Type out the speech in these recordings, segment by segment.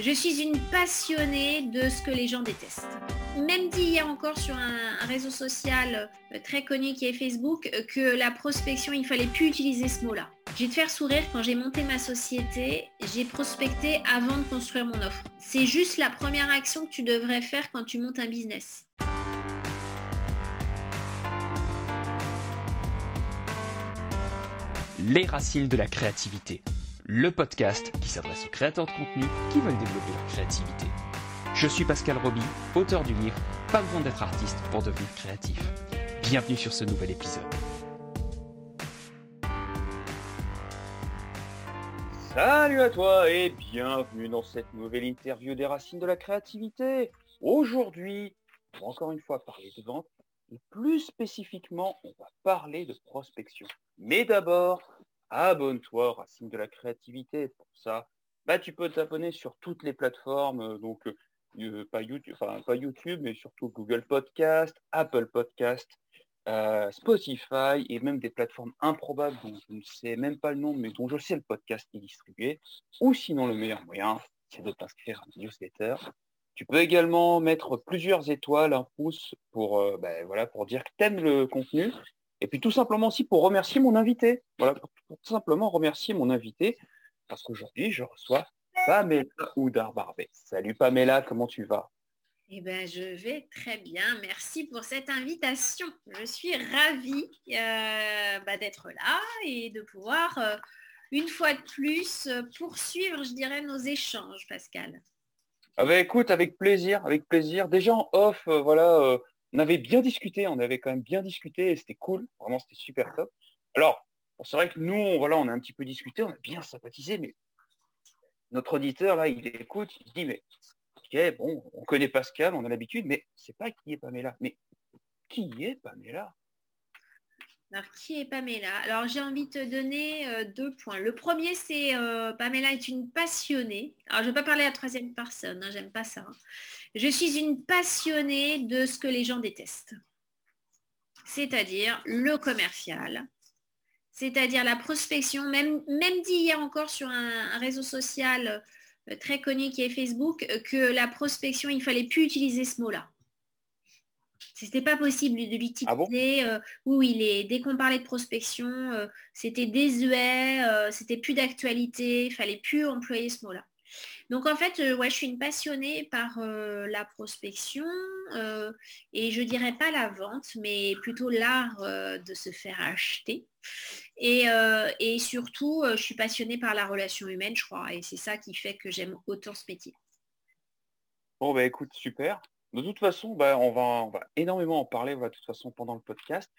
Je suis une passionnée de ce que les gens détestent. Même dit hier encore sur un, réseau social euh, très connu qui est Facebook euh, que la prospection, il fallait plus utiliser ce mot-là. Je vais te faire sourire, quand j'ai monté ma société, j'ai prospecté avant de construire mon offre. C'est juste la première action que tu devrais faire quand tu montes un business. Les racines de la créativité le podcast qui s'adresse aux créateurs de contenu qui veulent développer leur créativité. Je suis Pascal Roby, auteur du livre Pas besoin d'être artiste pour devenir créatif. Bienvenue sur ce nouvel épisode. Salut à toi et bienvenue dans cette nouvelle interview des racines de la créativité. Aujourd'hui, on va encore une fois parler de vente et plus spécifiquement, on va parler de prospection. Mais d'abord, abonne-toi Racine de la créativité. Pour ça, bah, tu peux t'abonner sur toutes les plateformes, euh, donc euh, euh, pas, YouTube, pas YouTube, mais surtout Google Podcast, Apple Podcast, Spotify et même des plateformes improbables dont je ne sais même pas le nom, mais dont je sais le podcast est distribué. Ou sinon, le meilleur moyen, c'est de t'inscrire à un newsletter. Tu peux également mettre plusieurs étoiles, un pouce pour, bah, voilà, pour dire que tu aimes le contenu et puis tout simplement aussi pour remercier mon invité. Voilà, pour, tout simplement remercier mon invité, parce qu'aujourd'hui, je reçois Pamela Oudar-Barbet. Salut Pamela, comment tu vas? Eh ben, je vais très bien. Merci pour cette invitation. Je suis ravie euh, bah, d'être là et de pouvoir, euh, une fois de plus, euh, poursuivre, je dirais, nos échanges, Pascal. Ah ben, écoute, avec plaisir, avec plaisir. Déjà en off, voilà, on avait bien discuté, on avait quand même bien discuté c'était cool, vraiment c'était super top. Alors, c'est vrai que nous, on, voilà, on a un petit peu discuté, on a bien sympathisé, mais notre auditeur, là, il écoute, il dit, mais ok, bon, on connaît Pascal, on a l'habitude, mais c'est pas qui est Pamela. Mais qui est Pamela? Alors, qui est Pamela? Alors, j'ai envie de te donner euh, deux points. Le premier, c'est euh, Pamela est une passionnée. Alors, je ne vais pas parler à la troisième personne, hein, j'aime pas ça. Hein. Je suis une passionnée de ce que les gens détestent. C'est-à-dire le commercial, c'est-à-dire la prospection, même, dit hier encore sur un, réseau social euh, très connu qui est Facebook, que la prospection, il fallait plus utiliser ce mot-là. C'était pas possible de l'utiliser. Ah oui, dès qu'on parlait de prospection, euh, c'était désuet, euh, c'était plus d'actualité, il fallait plus employer ce mot-là. Donc en fait, ouais, je suis une passionnée par la prospection et je dirais pas la vente, mais plutôt l'art de se faire acheter. Et, et surtout, je suis passionnée par la relation humaine, je crois, et c'est ça qui fait que j'aime autant ce métier. Bon, bah écoute, super. De toute façon, bah, on, va, énormément en parler de toute façon pendant le podcast.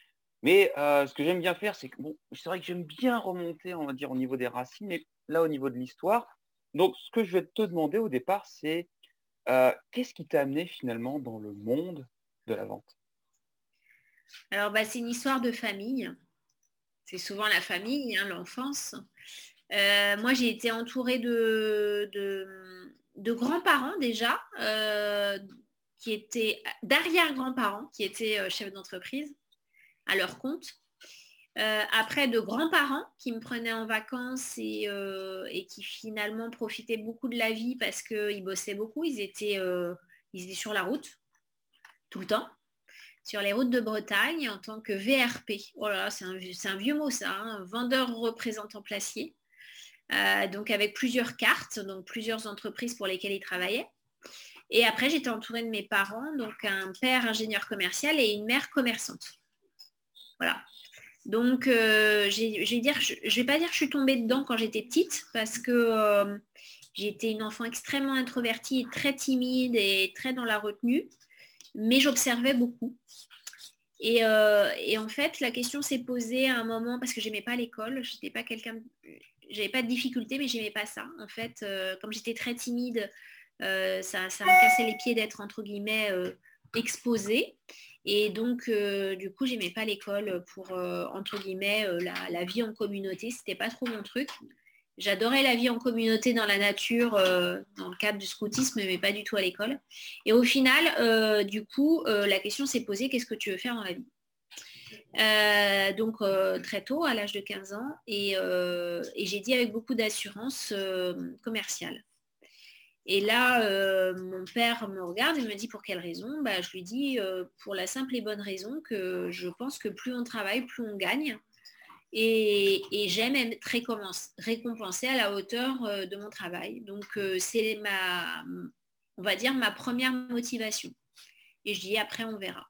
Mais euh, ce que j'aime bien faire, c'est que bon, c'est vrai que j'aime bien remonter, on va dire, au niveau des racines, mais là au niveau de l'histoire. Donc ce que je vais te demander au départ, c'est euh, qu'est-ce qui t'a amené finalement dans le monde de la vente? Alors bah, c'est une histoire de famille. C'est souvent la famille, hein, l'enfance. Euh, moi j'ai été entourée de, de, grands-parents déjà qui étaient d'arrière-grands-parents, qui étaient euh, chefs d'entreprise à leur compte. Euh, après, de grands-parents qui me prenaient en vacances euh, et, qui finalement profitaient beaucoup de la vie parce qu'ils bossaient beaucoup. Ils étaient, ils étaient sur la route tout le temps, sur les routes de Bretagne en tant que VRP. Oh c'est un, vieux mot ça, hein, vendeur représentant placier. donc avec plusieurs cartes, donc plusieurs entreprises pour lesquelles ils travaillaient. Et après, j'étais entourée de mes parents, donc un père ingénieur commercial et une mère commerçante. Voilà. Donc, euh, je ne vais pas dire que je suis tombée dedans quand j'étais petite, parce que euh, j'étais une enfant extrêmement introvertie, très timide et très dans la retenue, mais j'observais beaucoup. Et, euh, et, en fait, la question s'est posée à un moment parce que j'aimais pas l'école. Je n'étais pas quelqu'un, j'avais pas de difficulté, mais j'aimais pas ça. En fait, comme j'étais très timide, euh, ça, ça me cassait les pieds d'être entre guillemets euh, exposée. Et donc, euh, du coup, j'aimais pas l'école pour, entre guillemets, la, vie en communauté. C'était pas trop mon truc. J'adorais la vie en communauté dans la nature, dans le cadre du scoutisme, mais pas du tout à l'école. Et au final, du coup, la question s'est posée, qu'est-ce que tu veux faire dans la vie? Donc très tôt, à l'âge de 15 ans, et j'ai dit avec beaucoup d'assurance commerciale. Et là, euh, mon père me regarde et me dit pour quelle raison? Bah, Je lui dis euh, pour la simple et bonne raison que je pense que plus on travaille, plus on gagne. Et, j'aime être récompensée à la hauteur euh, de mon travail. Donc c'est ma, on va dire, ma première motivation. Et je dis après, on verra.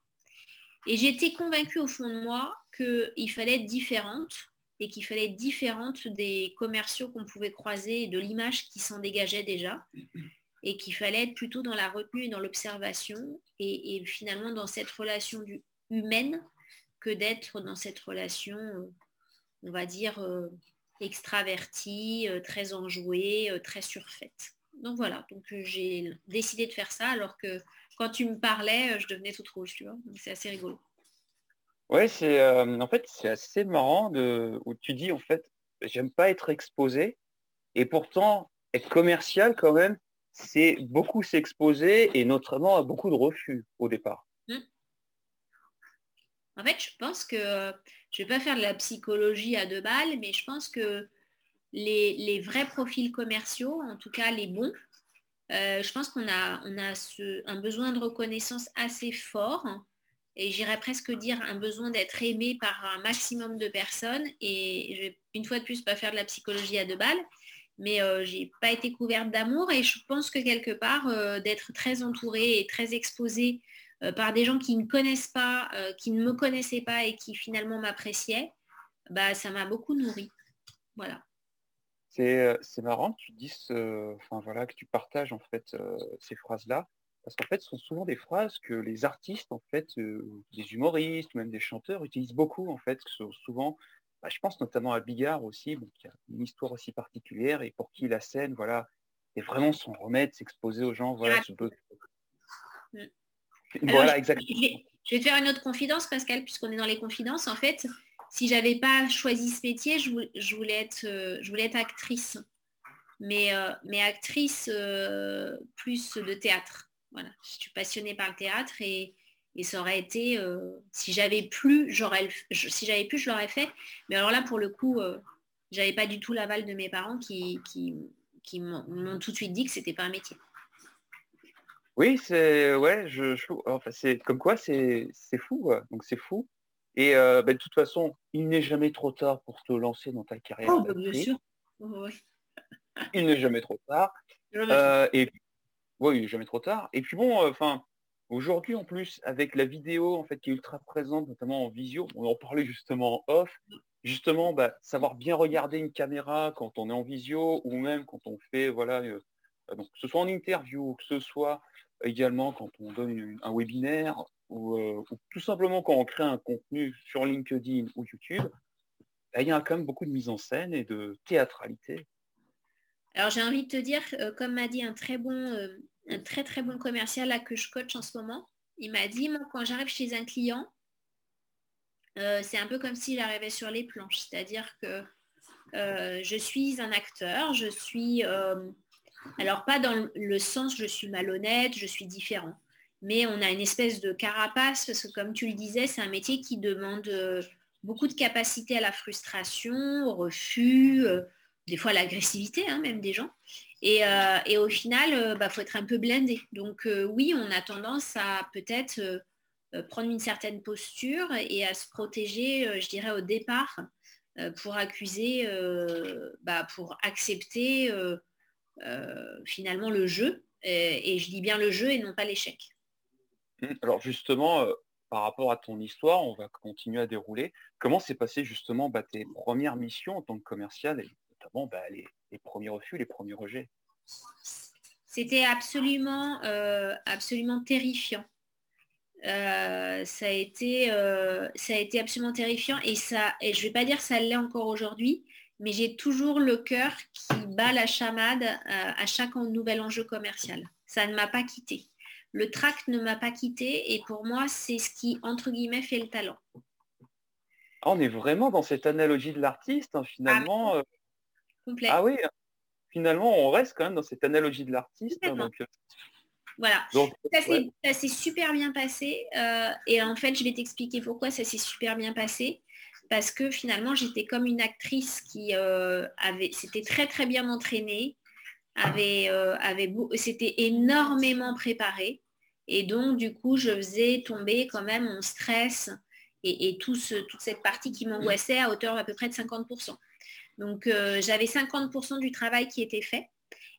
Et j'étais convaincue au fond de moi qu'il fallait être différente et qu'il fallait être différente des commerciaux qu'on pouvait croiser et de l'image qui s'en dégageait déjà et qu'il fallait être plutôt dans la retenue et dans l'observation et, finalement dans cette relation humaine que d'être dans cette relation, euh, on va dire, euh, extravertie, euh, très enjouée, très surfaite. Donc voilà, donc j'ai décidé de faire ça alors que quand tu me parlais, je devenais toute rouge, tu vois. C'est assez rigolo. Ouais, c'est en fait c'est assez marrant de où tu dis en fait j'aime pas être exposé et pourtant être commercial quand même c'est beaucoup s'exposer et notamment à beaucoup de refus au départ. Mmh. En fait, je pense que je ne vais pas faire de la psychologie à deux balles, mais je pense que les, vrais profils commerciaux, en tout cas les bons, euh, je pense qu'on a, on a un besoin de reconnaissance assez fort et j'irais presque dire un besoin d'être aimé par un maximum de personnes. Et je vais une fois de plus pas faire de la psychologie à deux balles, mais euh, j'ai pas été couverte d'amour et je pense que quelque part euh, d'être très entourée et très exposée euh, par des gens qui ne connaissent pas, qui ne me connaissaient pas et qui finalement m'appréciaient, bah ça m'a beaucoup nourri. Voilà. C'est marrant que tu dises, enfin voilà, que tu partages en fait ces phrases-là parce qu'en fait, ce sont souvent des phrases que les artistes, en fait, euh, des humoristes, même des chanteurs, utilisent beaucoup, en fait, souvent, bah, je pense notamment à Bigard aussi, qui a une histoire aussi particulière et pour qui la scène, voilà, est vraiment son remède, s'exposer aux gens, voilà, ce mm. Voilà, exactement. Je vais te faire une autre confidence, Pascal, puisqu'on est dans les confidences. En fait, si j'avais pas choisi ce métier, je voulais, être, euh, je voulais être actrice. Mais, euh, mais actrice plus de théâtre. Voilà, je suis passionnée par le théâtre et, ça aurait été, euh, si j'avais plus, j'aurais, si j'avais plus, je l'aurais fait. Mais alors là, pour le coup, euh, j'avais pas du tout l'aval de mes parents qui, qui, m'ont tout de suite dit que c'était pas un métier. Oui, c'est ouais, je, enfin c'est comme quoi c'est fou, donc c'est fou. Et euh, ben, de toute façon, il n'est jamais trop tard pour te lancer dans ta carrière. Oh, bah, bien sûr. Il n'est jamais trop tard. et oui, il n'est jamais trop tard. Et puis bon, euh, enfin, aujourd'hui en plus, avec la vidéo en fait qui est ultra présente, notamment en visio, on en parlait justement en off, justement, bah, savoir bien regarder une caméra quand on est en visio ou même quand on fait, voilà, euh, donc, que ce soit en interview, que ce soit également quand on donne un webinaire ou, euh, ou, tout simplement quand on crée un contenu sur LinkedIn ou YouTube, bah, il y a quand même beaucoup de mise en scène et de théâtralité. Alors j'ai envie de te dire, comme m'a dit un très bon un très bon commercial que je coach en ce moment. Il m'a dit, moi, quand j'arrive chez un client, euh, c'est un peu comme s'il arrivait sur les planches. C'est-à-dire que euh, je suis un acteur, je suis, euh, alors pas dans le sens je suis malhonnête, je suis différent, mais on a une espèce de carapace, parce que comme tu le disais, c'est un métier qui demande beaucoup de capacité à la frustration, au refus, des fois l'agressivité hein, même des gens. Euh, et, au final, il euh, bah, faut être un peu blindé. Donc euh, oui, on a tendance à peut-être prendre une certaine posture et à se protéger, je dirais, au départ, pour accuser, bah, pour accepter finalement le jeu. Et, je dis bien le jeu et non pas l'échec. Mmh, alors justement, par rapport à ton histoire, on va continuer à dérouler. Comment s'est passé justement bah, tes premières missions en tant que commercial notamment bah, les, premiers refus, les premiers rejets. C'était absolument, euh, absolument terrifiant. Euh, ça, a été, euh, ça a été absolument terrifiant et, ça, et je ne vais pas dire ça l'est encore aujourd'hui, mais j'ai toujours le cœur qui bat la chamade à chaque nouvel enjeu commercial. Ça ne m'a pas quitté. Le tract ne m'a pas quitté et pour moi, c'est ce qui, entre guillemets, fait le talent. Ah, on est vraiment dans cette analogie de l'artiste, hein, finalement. Ah, ah oui, finalement, on reste quand même dans cette analogie de l'artiste. Hein, euh, voilà. ça s'est super bien passé. Euh, et en fait, je vais t'expliquer pourquoi ça s'est super bien passé. Parce que finalement, j'étais comme une actrice qui euh, avait, s'était très très bien entraînée, avait, avait s'était énormément préparé. Et donc, du coup, je faisais tomber quand même mon stress et, tout toute cette partie qui m'angoissait à hauteur d'à peu près de 50%. Donc, j'avais 50% du travail qui était fait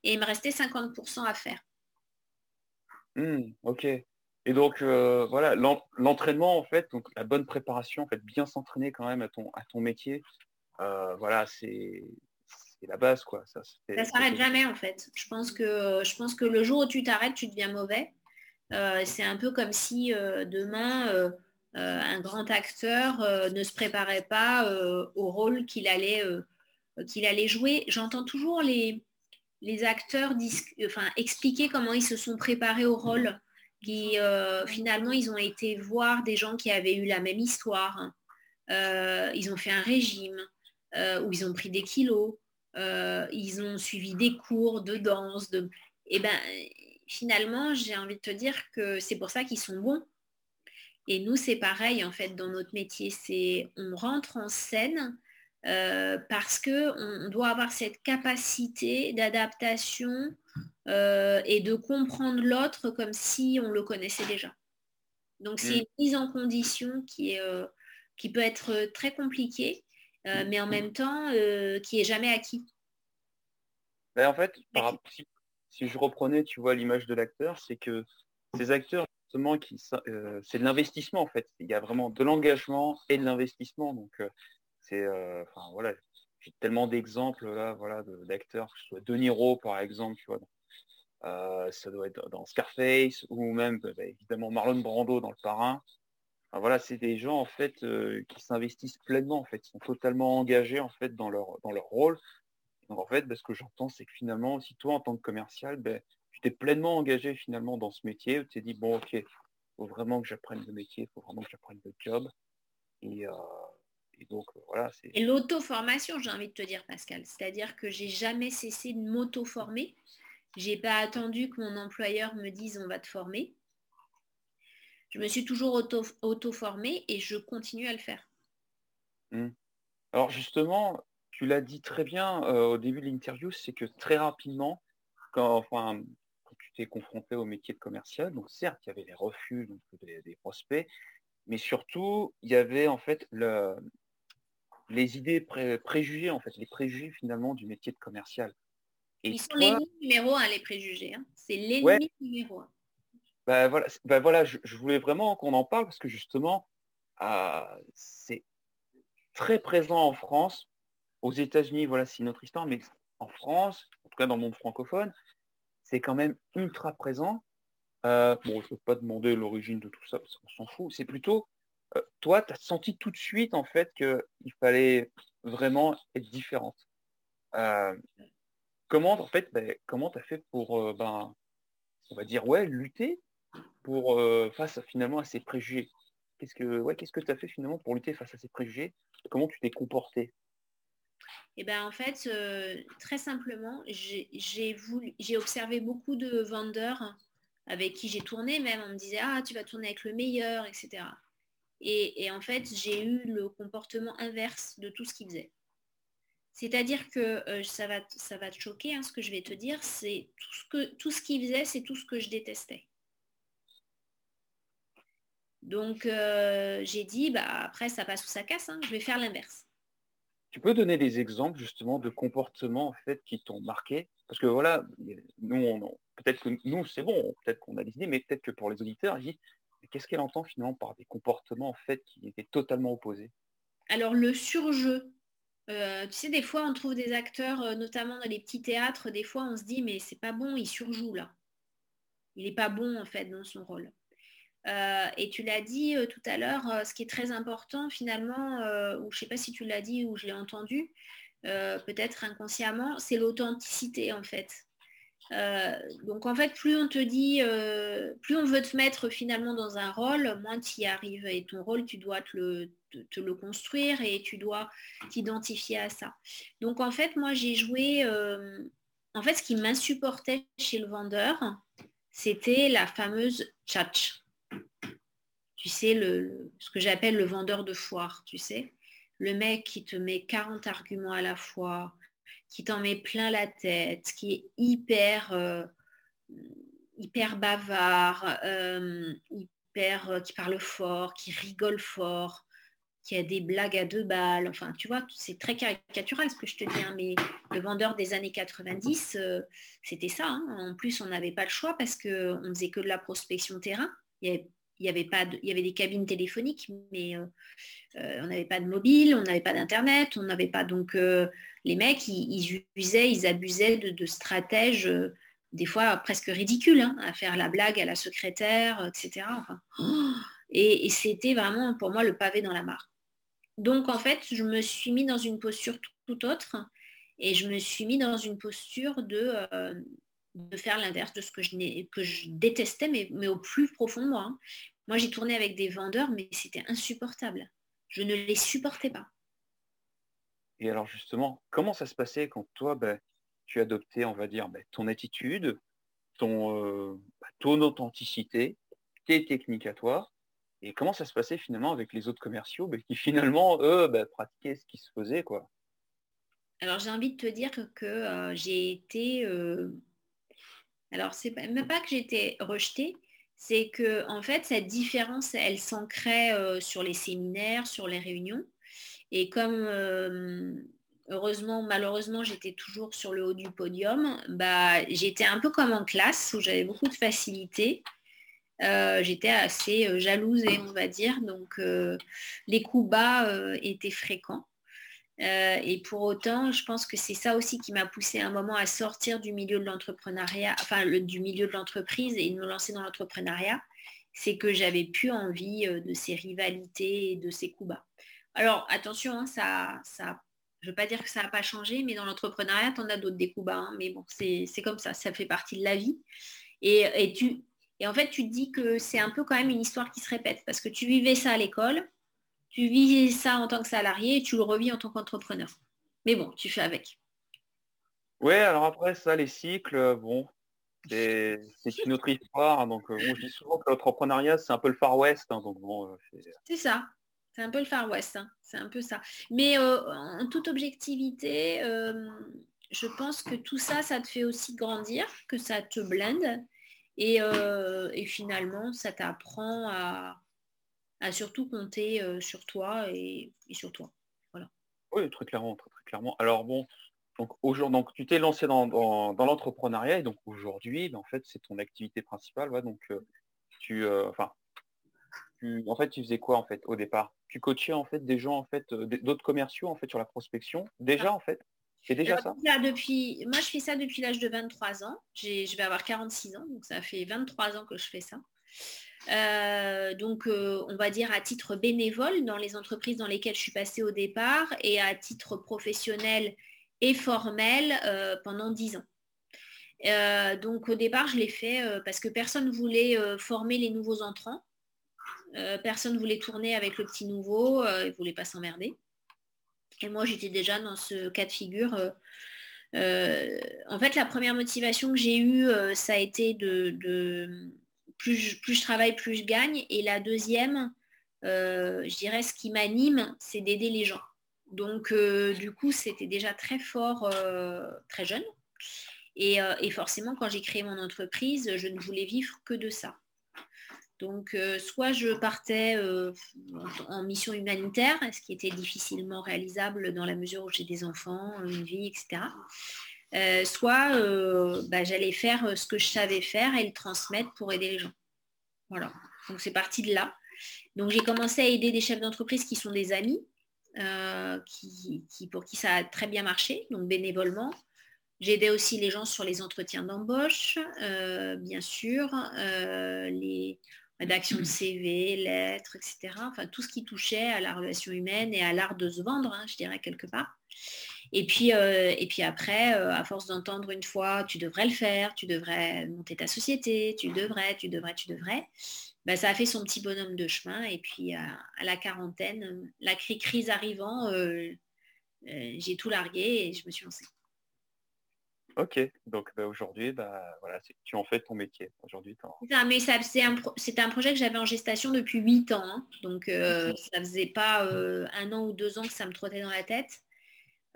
et il me restait 50% à faire. Mmh, ok. Et donc euh, voilà, l'entraînement en fait, donc la bonne préparation, en fait, bien s'entraîner quand même à ton, à ton métier, euh, voilà, c'est la base quoi. Ça, ça s'arrête jamais en fait. Je pense que je pense que le jour où tu t'arrêtes, tu deviens mauvais. Euh, c'est un peu comme si demain un grand acteur ne se préparait pas au rôle qu'il allait qu'il allait jouer. J'entends toujours les, acteurs expliquer comment ils se sont préparés au rôle. Qui, euh, finalement, ils ont été voir des gens qui avaient eu la même histoire. Euh, ils ont fait un régime, euh, où ils ont pris des kilos, ils ont suivi des cours de danse. Et eh ben, finalement, j'ai envie de te dire que c'est pour ça qu'ils sont bons. Et nous, c'est pareil, en fait, dans notre métier. C'est on rentre en scène euh, parce qu'on doit avoir cette capacité d'adaptation euh, et de comprendre l'autre comme si on le connaissait déjà. Donc c'est une mise en condition qui, est, euh, qui peut être très compliquée, mm. mais en même temps qui est jamais acquis. Ben, en fait, si, si, je reprenais, tu vois, l'image de l'acteur, c'est que ces acteurs, justement, qui, c'est de l'investissement, en fait. Il y a vraiment de l'engagement et de l'investissement. Donc, euh, enfin voilà, j'ai tellement d'exemples là, voilà, d'acteurs, que ce soit De Niro par exemple. Euh, ça doit être dans Scarface ou même bah, bah, évidemment Marlon Brando dans Le Parrain. voilà, c'est des gens en fait euh, qui s'investissent pleinement en fait, sont totalement engagés en fait dans leur dans leur rôle. Donc en fait, bah, ce que j'entends, c'est que finalement, si toi en tant que commercial, ben, tu t'es pleinement engagé finalement dans ce métier, tu t'es dit bon ok, faut vraiment que j'apprenne le métier, faut vraiment que j'apprenne le job. Et, et donc, euh, voilà. Et l'auto-formation, j'ai envie de te dire, Pascal. C'est-à-dire que j'ai jamais cessé de m'auto-former. J'ai pas attendu que mon employeur me dise on va te former. Je me suis toujours auto-formée et je continue à le faire. Hmm. Alors justement, tu l'as dit très bien euh, au début de l'interview, c'est que très rapidement, quand, enfin, quand tu t'es confronté au métier de commercial, donc certes, il y avait les refus donc, des, prospects, mais surtout, il y avait en fait le, les idées préjugées, en fait, les préjugés finalement du métier de commercial. Ils sont l'ennemi numéro un, les préjugés. Hein. C'est l'ennemi numéro un. Bah, voilà, bah, voilà je, voulais vraiment qu'on en parle parce que justement, ah, c'est très présent en France. Aux États-Unis, voilà, c'est notre histoire, mais en France, en tout cas dans le monde francophone, c'est quand même ultra présent. Euh, bon, je ne peux pas demander l'origine de tout ça, parce qu'on s'en fout. C'est plutôt euh, toi, tu as senti tout de suite en fait qu'il fallait vraiment être différente. Euh, comment en fait, ben, comment tu as fait pour, euh, ben, on va dire, ouais, lutter pour face finalement à ces préjugés? Qu'est-ce que ouais, qu'est-ce que tu as fait finalement pour lutter face à ces préjugés? Comment tu t'es comporté eh ben, en fait, très simplement, j'ai observé beaucoup de vendeurs avec qui j'ai tourné, même on me disait ah tu vas tourner avec le meilleur, etc. Et, en fait, j'ai eu le comportement inverse de tout ce qu'il faisait. C'est-à-dire que euh, ça, va, ça va te choquer, hein, ce que je vais te dire, c'est tout ce que tout ce qu'il faisait, c'est tout ce que je détestais. Donc euh, j'ai dit, bah, après ça passe ou ça casse, hein, je vais faire l'inverse. Tu peux donner des exemples justement de comportements en fait qui t'ont marqué? Parce que voilà, nous, peut-être que nous c'est bon, peut-être qu'on a des idées, mais peut-être que pour les auditeurs, qu'est-ce qu'elle entend finalement par des comportements en fait qui étaient totalement opposés? Alors le surjeu. Euh, tu sais, des fois, on trouve des acteurs, euh, notamment dans les petits théâtres, des fois, on se dit, mais c'est pas bon, il surjoue là. Il n'est pas bon, en fait, dans son rôle. Euh, et tu l'as dit tout à l'heure, ce qui est très important, finalement, ou je ne sais pas si tu l'as dit ou je l'ai entendu, peut-être inconsciemment, c'est l'authenticité, en fait. Euh, donc en fait, plus on te dit, euh, plus on veut te mettre finalement dans un rôle, moins tu y arrives. Et ton rôle, tu dois te le, construire et tu dois t'identifier à ça. Donc en fait, moi j'ai joué, euh, en fait ce qui m'insupportait chez le vendeur, c'était la fameuse tchatch. Tu sais, le, ce que j'appelle le vendeur de foire, tu sais. Le mec qui te met 40 arguments à la fois, qui t'en met plein la tête, qui est hyper, euh, hyper bavard, euh, hyper, euh, qui parle fort, qui rigole fort, qui a des blagues à deux balles. Enfin, tu vois, c'est très caricatural ce que je te dis, hein, mais le vendeur des années 90, c'était ça. Hein. En plus, on n'avait pas le choix parce qu'on ne faisait que de la prospection terrain. Il y avait pas il y avait des cabines téléphoniques, mais on n'avait pas de mobile, on n'avait pas d'internet, on n'avait pas donc les mecs, ils, usaient, ils abusaient de, stratèges, euh, des fois presque ridicules, hein, à faire la blague à la secrétaire, etc. et, c'était vraiment pour moi le pavé dans la mare. Donc en fait, je me suis mis dans une posture tout, autre et je me suis mis dans une posture de, euh, faire l'inverse de ce que je, que je détestais, mais, mais, au plus profond de moi. Moi, j'ai tourné avec des vendeurs, mais c'était insupportable. Je ne les supportais pas. Et alors justement, comment ça se passait quand toi, ben, tu adoptais, on va dire, ben, ton attitude, ton, euh, bah, ton authenticité, tes techniques à toi, et comment ça se passait finalement avec les autres commerciaux ben, qui finalement, eux, pratiquaient ce qui se faisait, quoi? Alors j'ai envie de te dire que euh, j'ai été... Euh, alors c'est même pas que j'ai été rejetée, c'est que en fait cette différence, elle s'ancrait sur les séminaires, sur les réunions. Et comme euh, heureusement, malheureusement, j'étais toujours sur le haut du podium, bah, j'étais un peu comme en classe où j'avais beaucoup de facilité. Euh, j'étais assez euh, jalouse, on va dire. Donc, les coups bas étaient fréquents. Et pour autant, je pense que c'est ça aussi qui m'a poussé un moment à sortir du milieu de l'entrepreneuriat, enfin du milieu de l'entreprise et de me lancer dans l'entrepreneuriat. C'est que j'avais plus envie de ces rivalités et de ces coups bas. Alors attention, hein, ça, je ne veux pas dire que ça n'a pas changé, mais dans l'entrepreneuriat, on a d'autres découps bas. Hein. mais bon, c'est comme ça, ça fait partie de la vie. Et, tu, et en fait, tu te dis que c'est un peu quand même une histoire qui se répète, parce que tu vivais ça à l'école, tu vivais ça en tant que salarié et tu le revis en tant qu'entrepreneur. Mais bon, tu fais avec. Ouais, alors après ça, les cycles, bon, c'est une autre histoire. Donc, euh, je dis souvent que l'entrepreneuriat, c'est un peu le Far West. Hein, donc bon, euh, c'est ça. C'est un peu le Far West, hein. c'est un peu ça. Mais euh, en toute objectivité, euh, je pense que tout ça, ça te fait aussi grandir, que ça te blende. Et, euh, finalement, ça t'apprend à, surtout compter sur toi et, sur toi. Voilà. Oui, très clairement, très, clairement. Alors bon, donc aujourd'hui, donc tu t'es lancé dans, l'entrepreneuriat et donc aujourd'hui, ben, en fait, c'est ton activité principale. donc tu, enfin, en fait, tu faisais quoi en fait au départ? Tu coachais en fait des gens en fait, euh, d'autres commerciaux en fait sur la prospection? Déjà ah. en fait, c'est déjà ça? depuis, moi, je fais ça depuis l'âge de 23 ans. Je vais avoir 46 ans, donc ça fait 23 ans que je fais ça. Euh, donc, euh, on va dire à titre bénévole dans les entreprises dans lesquelles je suis passée au départ et à titre professionnel et formel pendant 10 ans. donc au départ, je l'ai fait parce que personne ne voulait former les nouveaux entrants. Euh, personne ne voulait tourner avec le petit nouveau, euh, il ne voulait pas s'emmerder. Et moi, j'étais déjà dans ce cas de figure. Euh, en fait, la première motivation que j'ai eue, ça a été de, plus, je, travaille, plus je gagne. Et la deuxième, je dirais, ce qui m'anime, c'est d'aider les gens. Donc, du coup, c'était déjà très fort, très jeune. et, forcément, quand j'ai créé mon entreprise, je ne voulais vivre que de ça. Donc, euh, soit je partais euh, en, mission humanitaire, ce qui était difficilement réalisable dans la mesure où j'ai des enfants, une vie, etc. Euh, soit bah, j'allais faire ce que je savais faire et le transmettre pour aider les gens. Voilà. Donc, c'est parti de là. Donc, j'ai commencé à aider des chefs d'entreprise qui sont des amis, qui, pour qui ça a très bien marché, donc bénévolement. J'aidais aussi les gens sur les entretiens d'embauche, bien sûr, les, rédaction de CV, lettres, etc. Enfin, tout ce qui touchait à la relation humaine et à l'art de se vendre, hein, je dirais, quelque part. Et puis, euh, et puis après, euh, à force d'entendre une fois, tu devrais le faire, tu devrais monter ta société, tu devrais, tu devrais, tu devrais, ben, ça a fait son petit bonhomme de chemin. Et puis, à, la quarantaine, la crise arrivant, euh, j'ai tout largué et je me suis lancée. Ok, donc bah, aujourd'hui, bah, voilà, tu en fais ton métier. Aujourd'hui, mais c'est un, projet que j'avais en gestation depuis 8 ans. Hein. donc euh, ça faisait pas euh, un an ou deux ans que ça me trottait dans la tête.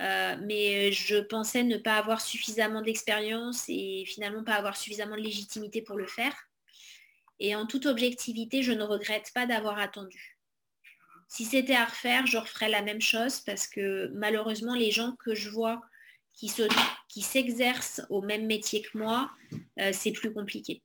Euh, mais je pensais ne pas avoir suffisamment d'expérience et finalement pas avoir suffisamment de légitimité pour le faire. Et en toute objectivité, je ne regrette pas d'avoir attendu. Si c'était à refaire, je referais la même chose parce que malheureusement, les gens que je vois qui, s'exercent au même métier que moi, euh, c'est plus compliqué.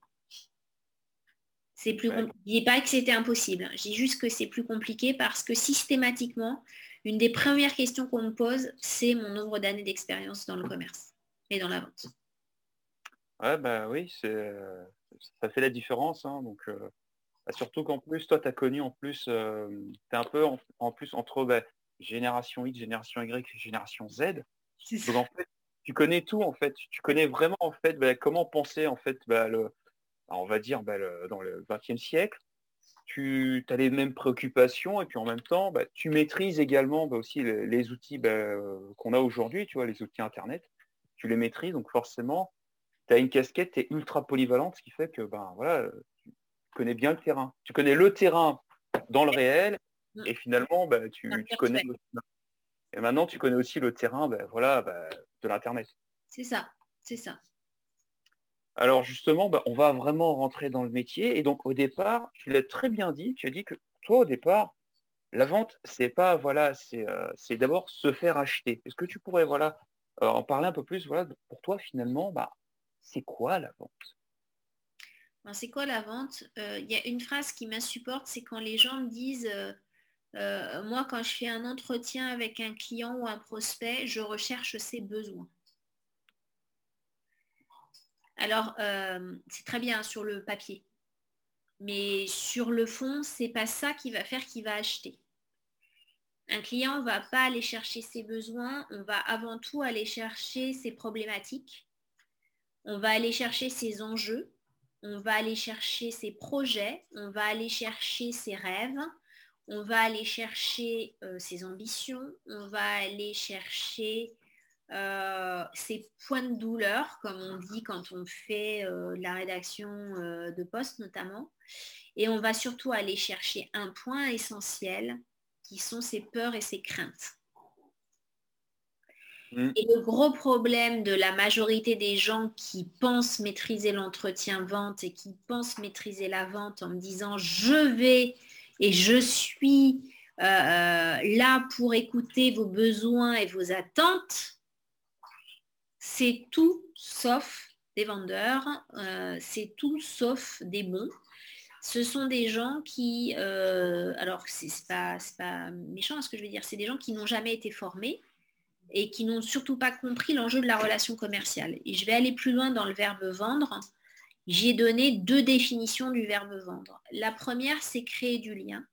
C'est plus Je ne dis pas que c'était impossible. Je dis juste que c'est plus compliqué parce que systématiquement, une des premières questions qu'on me pose, c'est mon nombre d'années d'expérience dans le commerce et dans la vente. Ouais, bah oui, euh, ça fait la différence. Hein, donc, euh, bah, surtout qu'en plus, toi, tu as connu en plus, euh, tu es un peu en, plus entre bah, génération X, génération Y, génération Z. Donc en fait, tu connais tout en fait. Tu connais vraiment en fait bah, comment penser en fait le, on va dire dans le XXe siècle tu as les mêmes préoccupations et puis en même temps, bah, tu maîtrises également bah, aussi les, outils bah, qu'on a aujourd'hui, tu vois, les outils Internet. Tu les maîtrises, donc forcément, tu as une casquette, tu es ultra polyvalente, ce qui fait que ben, voilà, tu connais bien le terrain. Tu connais le terrain dans le réel mmh. et finalement, tu, connais... Et maintenant, tu connais aussi le terrain voilà, de l'Internet. C'est ça, c'est ça. Alors justement, bah, on va vraiment rentrer dans le métier. Et donc au départ, tu l'as très bien dit, tu as dit que toi au départ, la vente, c'est pas voilà, c'est euh, d'abord se faire acheter. Est-ce que tu pourrais voilà euh, en parler un peu plus voilà, pour toi finalement, bah, c'est quoi la vente? Ben, C'est quoi la vente? Euh, Il y a une phrase qui m'insupporte, c'est quand les gens me disent moi quand je fais un entretien avec un client ou un prospect, je recherche ses besoins. Alors, euh, c'est très bien sur le papier. Mais sur le fond, ce n'est pas ça qui va faire qu'il va acheter. Un client ne va pas aller chercher ses besoins, on va avant tout aller chercher ses problématiques, on va aller chercher ses enjeux, on va aller chercher ses projets, on va aller chercher ses rêves, on va aller chercher euh, ses ambitions, on va aller chercher euh, ces points de douleur, comme on dit quand on fait euh, la rédaction euh, de poste notamment. Et on va surtout aller chercher un point essentiel qui sont ses peurs et ses craintes. Mm. Et le gros problème de la majorité des gens qui pensent maîtriser l'entretien vente et qui pensent maîtriser la vente en me disant je vais et je suis là pour écouter vos besoins et vos attentes, c'est tout sauf des vendeurs, euh, c'est tout sauf des bons. Ce sont des gens qui, euh, alors c'est pas, pas méchant ce que je veux dire, c'est des gens qui n'ont jamais été formés et qui n'ont surtout pas compris l'enjeu de la relation commerciale. Et je vais aller plus loin dans le verbe vendre. J'ai donné deux définitions du verbe vendre. La première, c'est créer du lien.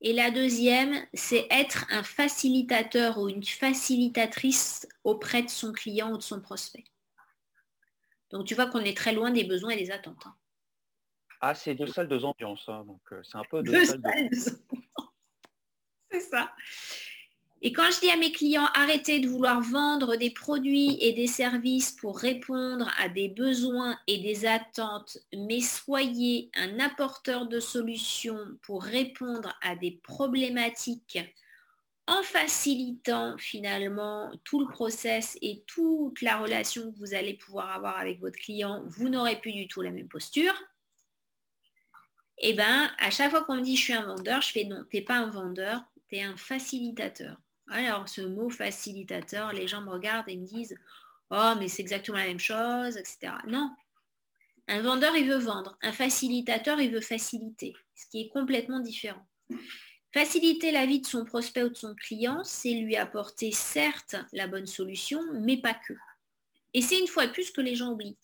Et la deuxième, c'est être un facilitateur ou une facilitatrice auprès de son client ou de son prospect. Donc tu vois qu'on est très loin des besoins et des attentes. Hein. Ah, c'est deux salles, deux ambiances. Hein. Donc euh, c'est un peu deux, salles, C'est ça. Et quand je dis à mes clients, arrêtez de vouloir vendre des produits et des services pour répondre à des besoins et des attentes, mais soyez un apporteur de solutions pour répondre à des problématiques en facilitant finalement tout le process et toute la relation que vous allez pouvoir avoir avec votre client, vous n'aurez plus du tout la même posture. Et eh bien, à chaque fois qu'on me dit je suis un vendeur, je fais non, tu n'es pas un vendeur, tu es un facilitateur. Alors, ce mot facilitateur, les gens me regardent et me disent Oh, mais c'est exactement la même chose, etc. Non. Un vendeur, il veut vendre. Un facilitateur, il veut faciliter, ce qui est complètement différent. Faciliter la vie de son prospect ou de son client, c'est lui apporter certes la bonne solution, mais pas que. Et c'est une fois de plus que les gens oublient.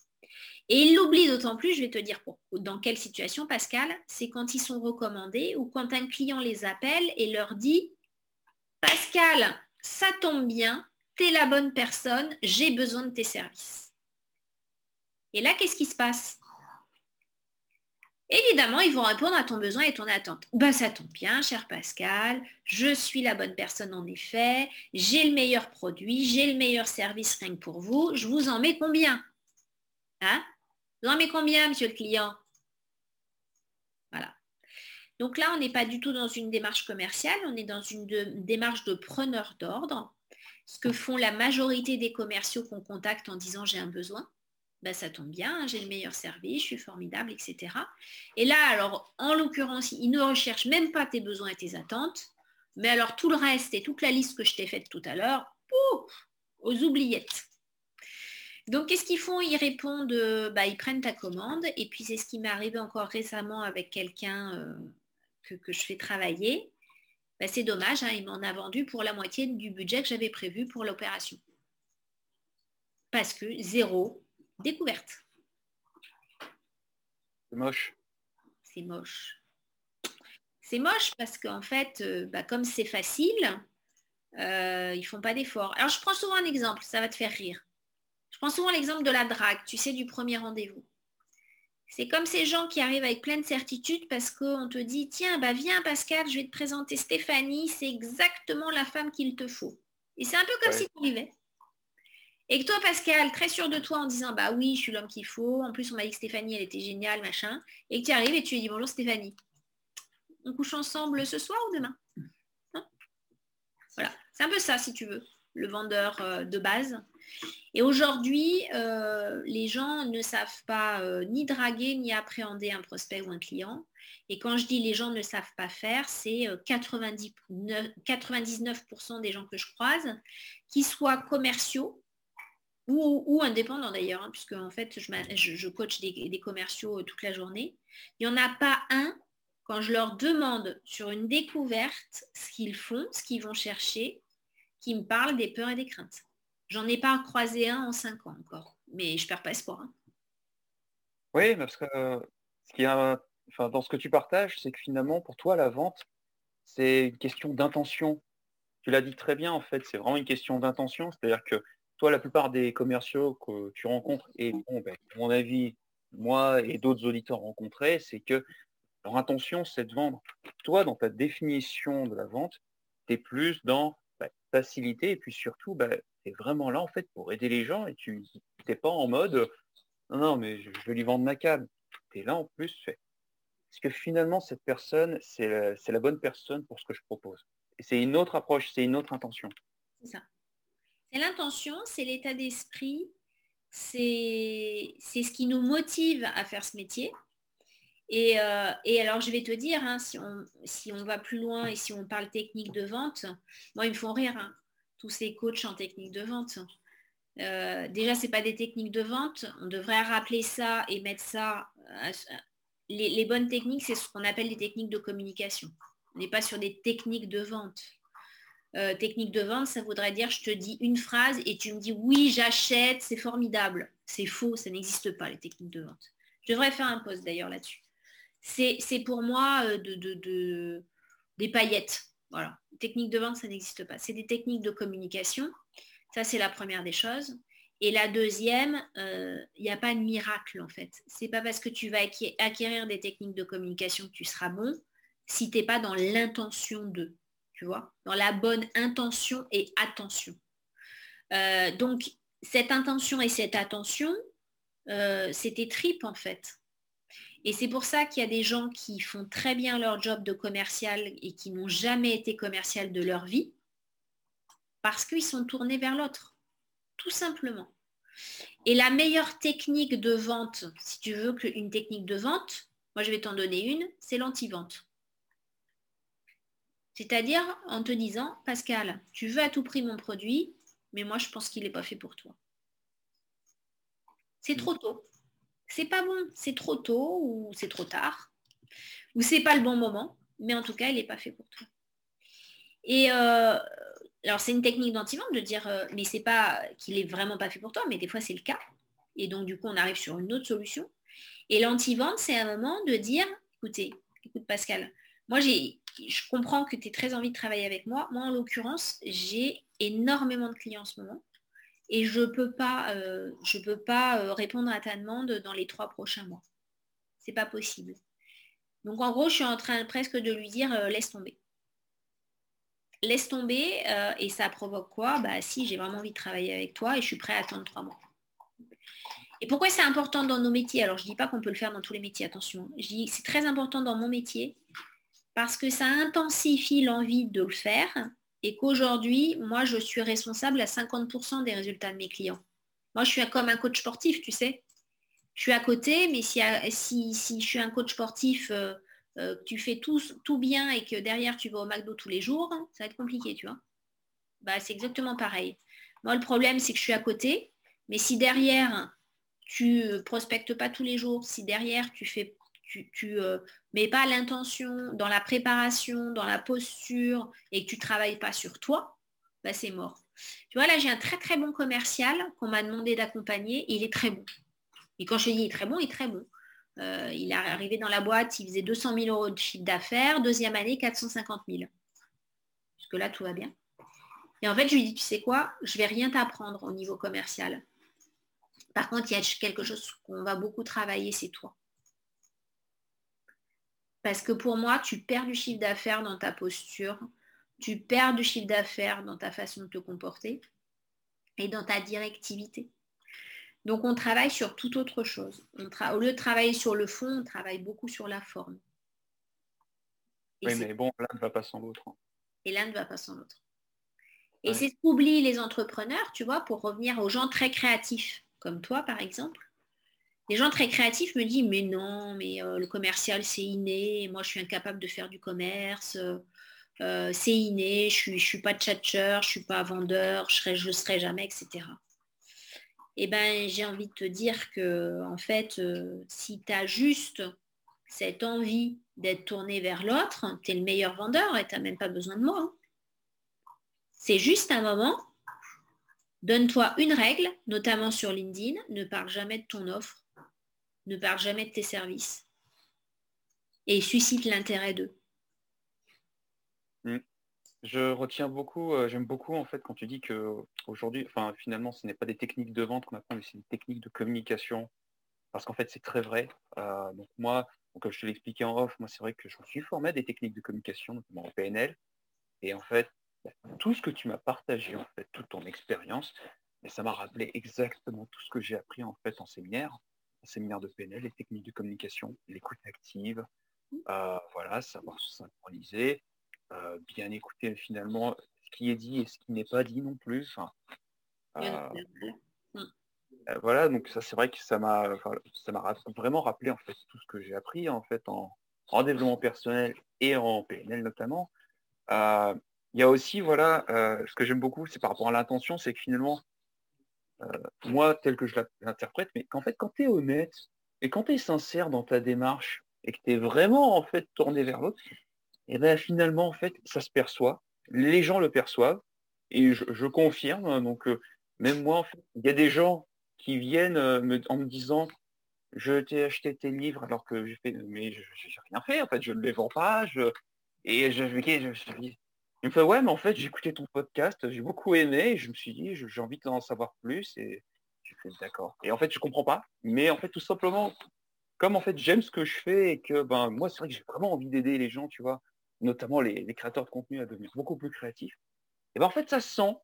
Et ils l'oublient d'autant plus, je vais te dire dans quelle situation, Pascal, c'est quand ils sont recommandés ou quand un client les appelle et leur dit Pascal, ça tombe bien, tu es la bonne personne, j'ai besoin de tes services. Et là, qu'est-ce qui se passe? Évidemment, ils vont répondre à ton besoin et ton attente. Ben, ça tombe bien, cher Pascal, je suis la bonne personne en effet, j'ai le meilleur produit, j'ai le meilleur service rien que pour vous, je vous en mets combien? Hein? Vous en mets combien, monsieur le client? Donc là, on n'est pas du tout dans une démarche commerciale, on est dans une démarche de preneur d'ordre. ce que font la majorité des commerciaux qu'on contacte en disant j'ai un besoin. Ben, ça tombe bien, hein, j'ai le meilleur service, je suis formidable, etc. Et là, alors, en l'occurrence, ils ne recherchent même pas tes besoins et tes attentes, mais alors tout le reste et toute la liste que je t'ai faite tout à l'heure, aux oubliettes. Donc, qu'est-ce qu'ils font? Ils répondent, euh, bah, ils prennent ta commande. Et puis, c'est ce qui m'est arrivé encore récemment avec quelqu'un euh, que, je fais travailler. Bah, c'est dommage, hein, il m'en a vendu pour la moitié du budget que j'avais prévu pour l'opération. Parce que zéro découverte. C'est moche. C'est moche. C'est moche parce qu'en fait, euh, bah, comme c'est facile, ils ne font pas d'efforts. Alors, je prends souvent un exemple, ça va te faire rire. Je prends souvent l'exemple de la drague, tu sais, du premier rendez-vous. C'est comme ces gens qui arrivent avec pleine certitude parce qu'on te dit, tiens, bah viens Pascal, je vais te présenter Stéphanie, c'est exactement la femme qu'il te faut. Et c'est un peu comme si tu vivais. Et que toi, Pascal, très sûr de toi en disant, bah oui, je suis l'homme qu'il faut, en plus on m'a dit que Stéphanie, elle était géniale, machin, et que tu arrives et tu lui dis, bonjour Stéphanie, on couche ensemble ce soir ou demain? Hein? Voilà, c'est un peu ça si tu veux, le vendeur euh, de base. Et aujourd'hui, euh, les gens ne savent pas euh, ni draguer ni appréhender un prospect ou un client. Et quand je dis les gens ne savent pas faire, c'est 99%, euh, des gens que je croise, qui soient commerciaux ou, indépendants d'ailleurs, hein, puisque en fait, je, coach des, commerciaux toute la journée. Il n'y en a pas un, quand je leur demande sur une découverte ce qu'ils font, ce qu'ils vont chercher, qui me parle des peurs et des craintes. J'en ai pas croisé un en cinq ans encore, mais je perds pas espoir. Hein. Oui, parce que ce qui a, enfin, dans ce que tu partages, c'est que finalement, pour toi, la vente, c'est une question d'intention. Tu l'as dit très bien, en fait, c'est vraiment une question d'intention. C'est-à-dire que toi, la plupart des commerciaux que tu rencontres, et bon, ben, à mon avis, moi et d'autres auditeurs rencontrés, c'est que leur intention, c'est de vendre. Toi, dans ta définition de la vente, tu es plus dans la facilité et puis surtout, ben, vraiment là en fait pour aider les gens et tu n'es pas en mode non, mais je, veux lui vendre ma cam. Tu là en plus. Fait. Parce que finalement, cette personne, c'est la, la, bonne personne pour ce que je propose? Et c'est une autre approche, c'est une autre intention. C'est ça. C'est l'intention, c'est l'état d'esprit, c'est ce qui nous motive à faire ce métier. Et, euh, et, alors, je vais te dire, hein, si, on, si, on, va plus loin et si on parle technique de vente, moi, ils me font rire. Hein tous ces coachs en technique de vente. Euh, déjà, ce n'est pas des techniques de vente. On devrait rappeler ça et mettre ça. Euh, les, bonnes techniques, c'est ce qu'on appelle des techniques de communication. On n'est pas sur des techniques de vente. Euh, technique de vente, ça voudrait dire je te dis une phrase et tu me dis oui, j'achète, c'est formidable. C'est faux, ça n'existe pas, les techniques de vente. Je devrais faire un post d'ailleurs là-dessus. C'est pour moi de, des paillettes. Voilà. Technique de vente, ça n'existe pas. C'est des techniques de communication. Ça, c'est la première des choses. Et la deuxième, il euh, n'y a pas de miracle en fait. C'est pas parce que tu vas acquérir des techniques de communication que tu seras bon si tu n'es pas dans l'intention de, tu vois, dans la bonne intention et attention. Euh, donc, cette intention et cette attention, euh, c'est en fait. Et c'est pour ça qu'il y a des gens qui font très bien leur job de commercial et qui n'ont jamais été commercial de leur vie, parce qu'ils sont tournés vers l'autre, tout simplement. Et la meilleure technique de vente, si tu veux qu'une technique de vente, moi je vais t'en donner une, c'est l'anti-vente. C'est-à-dire en te disant, Pascal, tu veux à tout prix mon produit, mais moi je pense qu'il n'est pas fait pour toi. C'est trop tôt c'est pas bon, c'est trop tôt ou c'est trop tard, ou c'est pas le bon moment, mais en tout cas, il n'est pas fait pour toi. Et euh, alors, c'est une technique d'anti-vente de dire, euh, mais c'est pas qu'il est vraiment pas fait pour toi, mais des fois, c'est le cas. Et donc, du coup, on arrive sur une autre solution. Et l'anti-vente, c'est un moment de dire, écoutez, écoute Pascal, moi, j'ai, je comprends que tu as très envie de travailler avec moi. Moi, en l'occurrence, j'ai énormément de clients en ce moment et je ne peux pas, euh, je peux pas euh, répondre à ta demande dans les trois prochains mois. C'est pas possible. Donc en gros, je suis en train presque de lui dire euh, laisse tomber. Laisse tomber et ça provoque quoi? Bah si j'ai vraiment envie de travailler avec toi et je suis prêt à attendre trois mois. Et pourquoi c'est important dans nos métiers? Alors je ne dis pas qu'on peut le faire dans tous les métiers, attention. Je dis c'est très important dans mon métier parce que ça intensifie l'envie de le faire et qu'aujourd'hui, moi, je suis responsable à 50% des résultats de mes clients. Moi, je suis comme un coach sportif, tu sais. Je suis à côté, mais si, si, je suis un coach sportif, euh, euh, tu fais tout, tout bien et que derrière, tu vas au McDo tous les jours, ça va être compliqué, tu vois. Bah, c'est exactement pareil. Moi, le problème, c'est que je suis à côté, mais si derrière, tu prospectes pas tous les jours, si derrière, tu fais tu, euh, mets pas l'intention dans la préparation, dans la posture et que tu travailles pas sur toi, bah, c'est mort. Tu vois, là, j'ai un très très bon commercial qu'on m'a demandé d'accompagner il est très bon. Et quand je dis il est très bon, il est très bon. Euh, il est arrivé dans la boîte, il faisait 200 000 euros de chiffre d'affaires, deuxième année 450 000. Jusque là, tout va bien. Et en fait, je lui dis, tu sais quoi, je vais rien t'apprendre au niveau commercial. Par contre, il y a quelque chose qu'on va beaucoup travailler, c'est toi. Parce que pour moi, tu perds du chiffre d'affaires dans ta posture, tu perds du chiffre d'affaires dans ta façon de te comporter et dans ta directivité. Donc on travaille sur toute autre chose. au lieu de travailler sur le fond, on travaille beaucoup sur la forme. oui, mais bon, l'un ne va pas sans l'autre. Et l'un ne va pas sans l'autre. Et c'est ce qu'oublient les entrepreneurs, tu vois, pour revenir aux gens très créatifs, comme toi par exemple. Les gens très créatifs me disent mais non, mais euh, le commercial c'est inné, moi je suis incapable de faire du commerce, euh, c'est inné, je ne suis, pas tchatcher, je ne suis pas vendeur, je ne serai, jamais, etc. Eh ben j'ai envie de te dire que en fait, euh, si tu as juste cette envie d'être tourné vers l'autre, tu es le meilleur vendeur et tu n'as même pas besoin de moi. Hein. C'est juste un moment, donne-toi une règle, notamment sur LinkedIn, ne parle jamais de ton offre ne parle jamais de tes services et suscite l'intérêt d'eux. Hmm. Je retiens beaucoup, euh, j'aime beaucoup en fait quand tu dis que aujourd'hui, enfin finalement, ce n'est pas des techniques de vente qu'on apprend, mais c'est des techniques de communication. Parce qu'en fait, c'est très vrai. Euh, donc moi, comme je te l'expliquais en off, moi c'est vrai que je me suis formé à des techniques de communication, notamment en PNL. Et en fait, bah, tout ce que tu m'as partagé, en fait, toute ton expérience, ça m'a rappelé exactement tout ce que j'ai appris en fait en séminaire séminaire de PNL, les techniques de communication, l'écoute active, euh, voilà, savoir se synchroniser, euh, bien écouter finalement ce qui est dit et ce qui n'est pas dit non plus. Euh, voilà, donc ça c'est vrai que ça m'a ça m'a vraiment rappelé en fait tout ce que j'ai appris en fait en, en, développement personnel et en PNL notamment. Il y a aussi voilà ce que j'aime beaucoup, c'est par rapport à l'intention, c'est que finalement moi, tel que je l'interprète, mais qu'en fait, quand tu es honnête et quand tu es sincère dans ta démarche et que tu es vraiment en fait tourné vers l'autre, et eh bien finalement, en fait, ça se perçoit. Les gens le perçoivent et je, confirme. Hein, donc, euh, même moi, en fait, il y a des gens qui viennent euh, en me disant je t'ai acheté tes livres alors que j'ai fait mais je n'ai rien fait en fait je ne les vends pas je, et je, je, je, il me fait ouais mais en fait j'ai écouté ton podcast, j'ai beaucoup aimé et je me suis dit j'ai envie d'en savoir plus et j'ai fait d'accord. Et en fait je comprends pas, mais en fait tout simplement comme en fait j'aime ce que je fais et que ben moi c'est vrai que j'ai vraiment envie d'aider les gens, tu vois, notamment les, créateurs de contenu à devenir beaucoup plus créatifs. Et ben en fait ça se sent,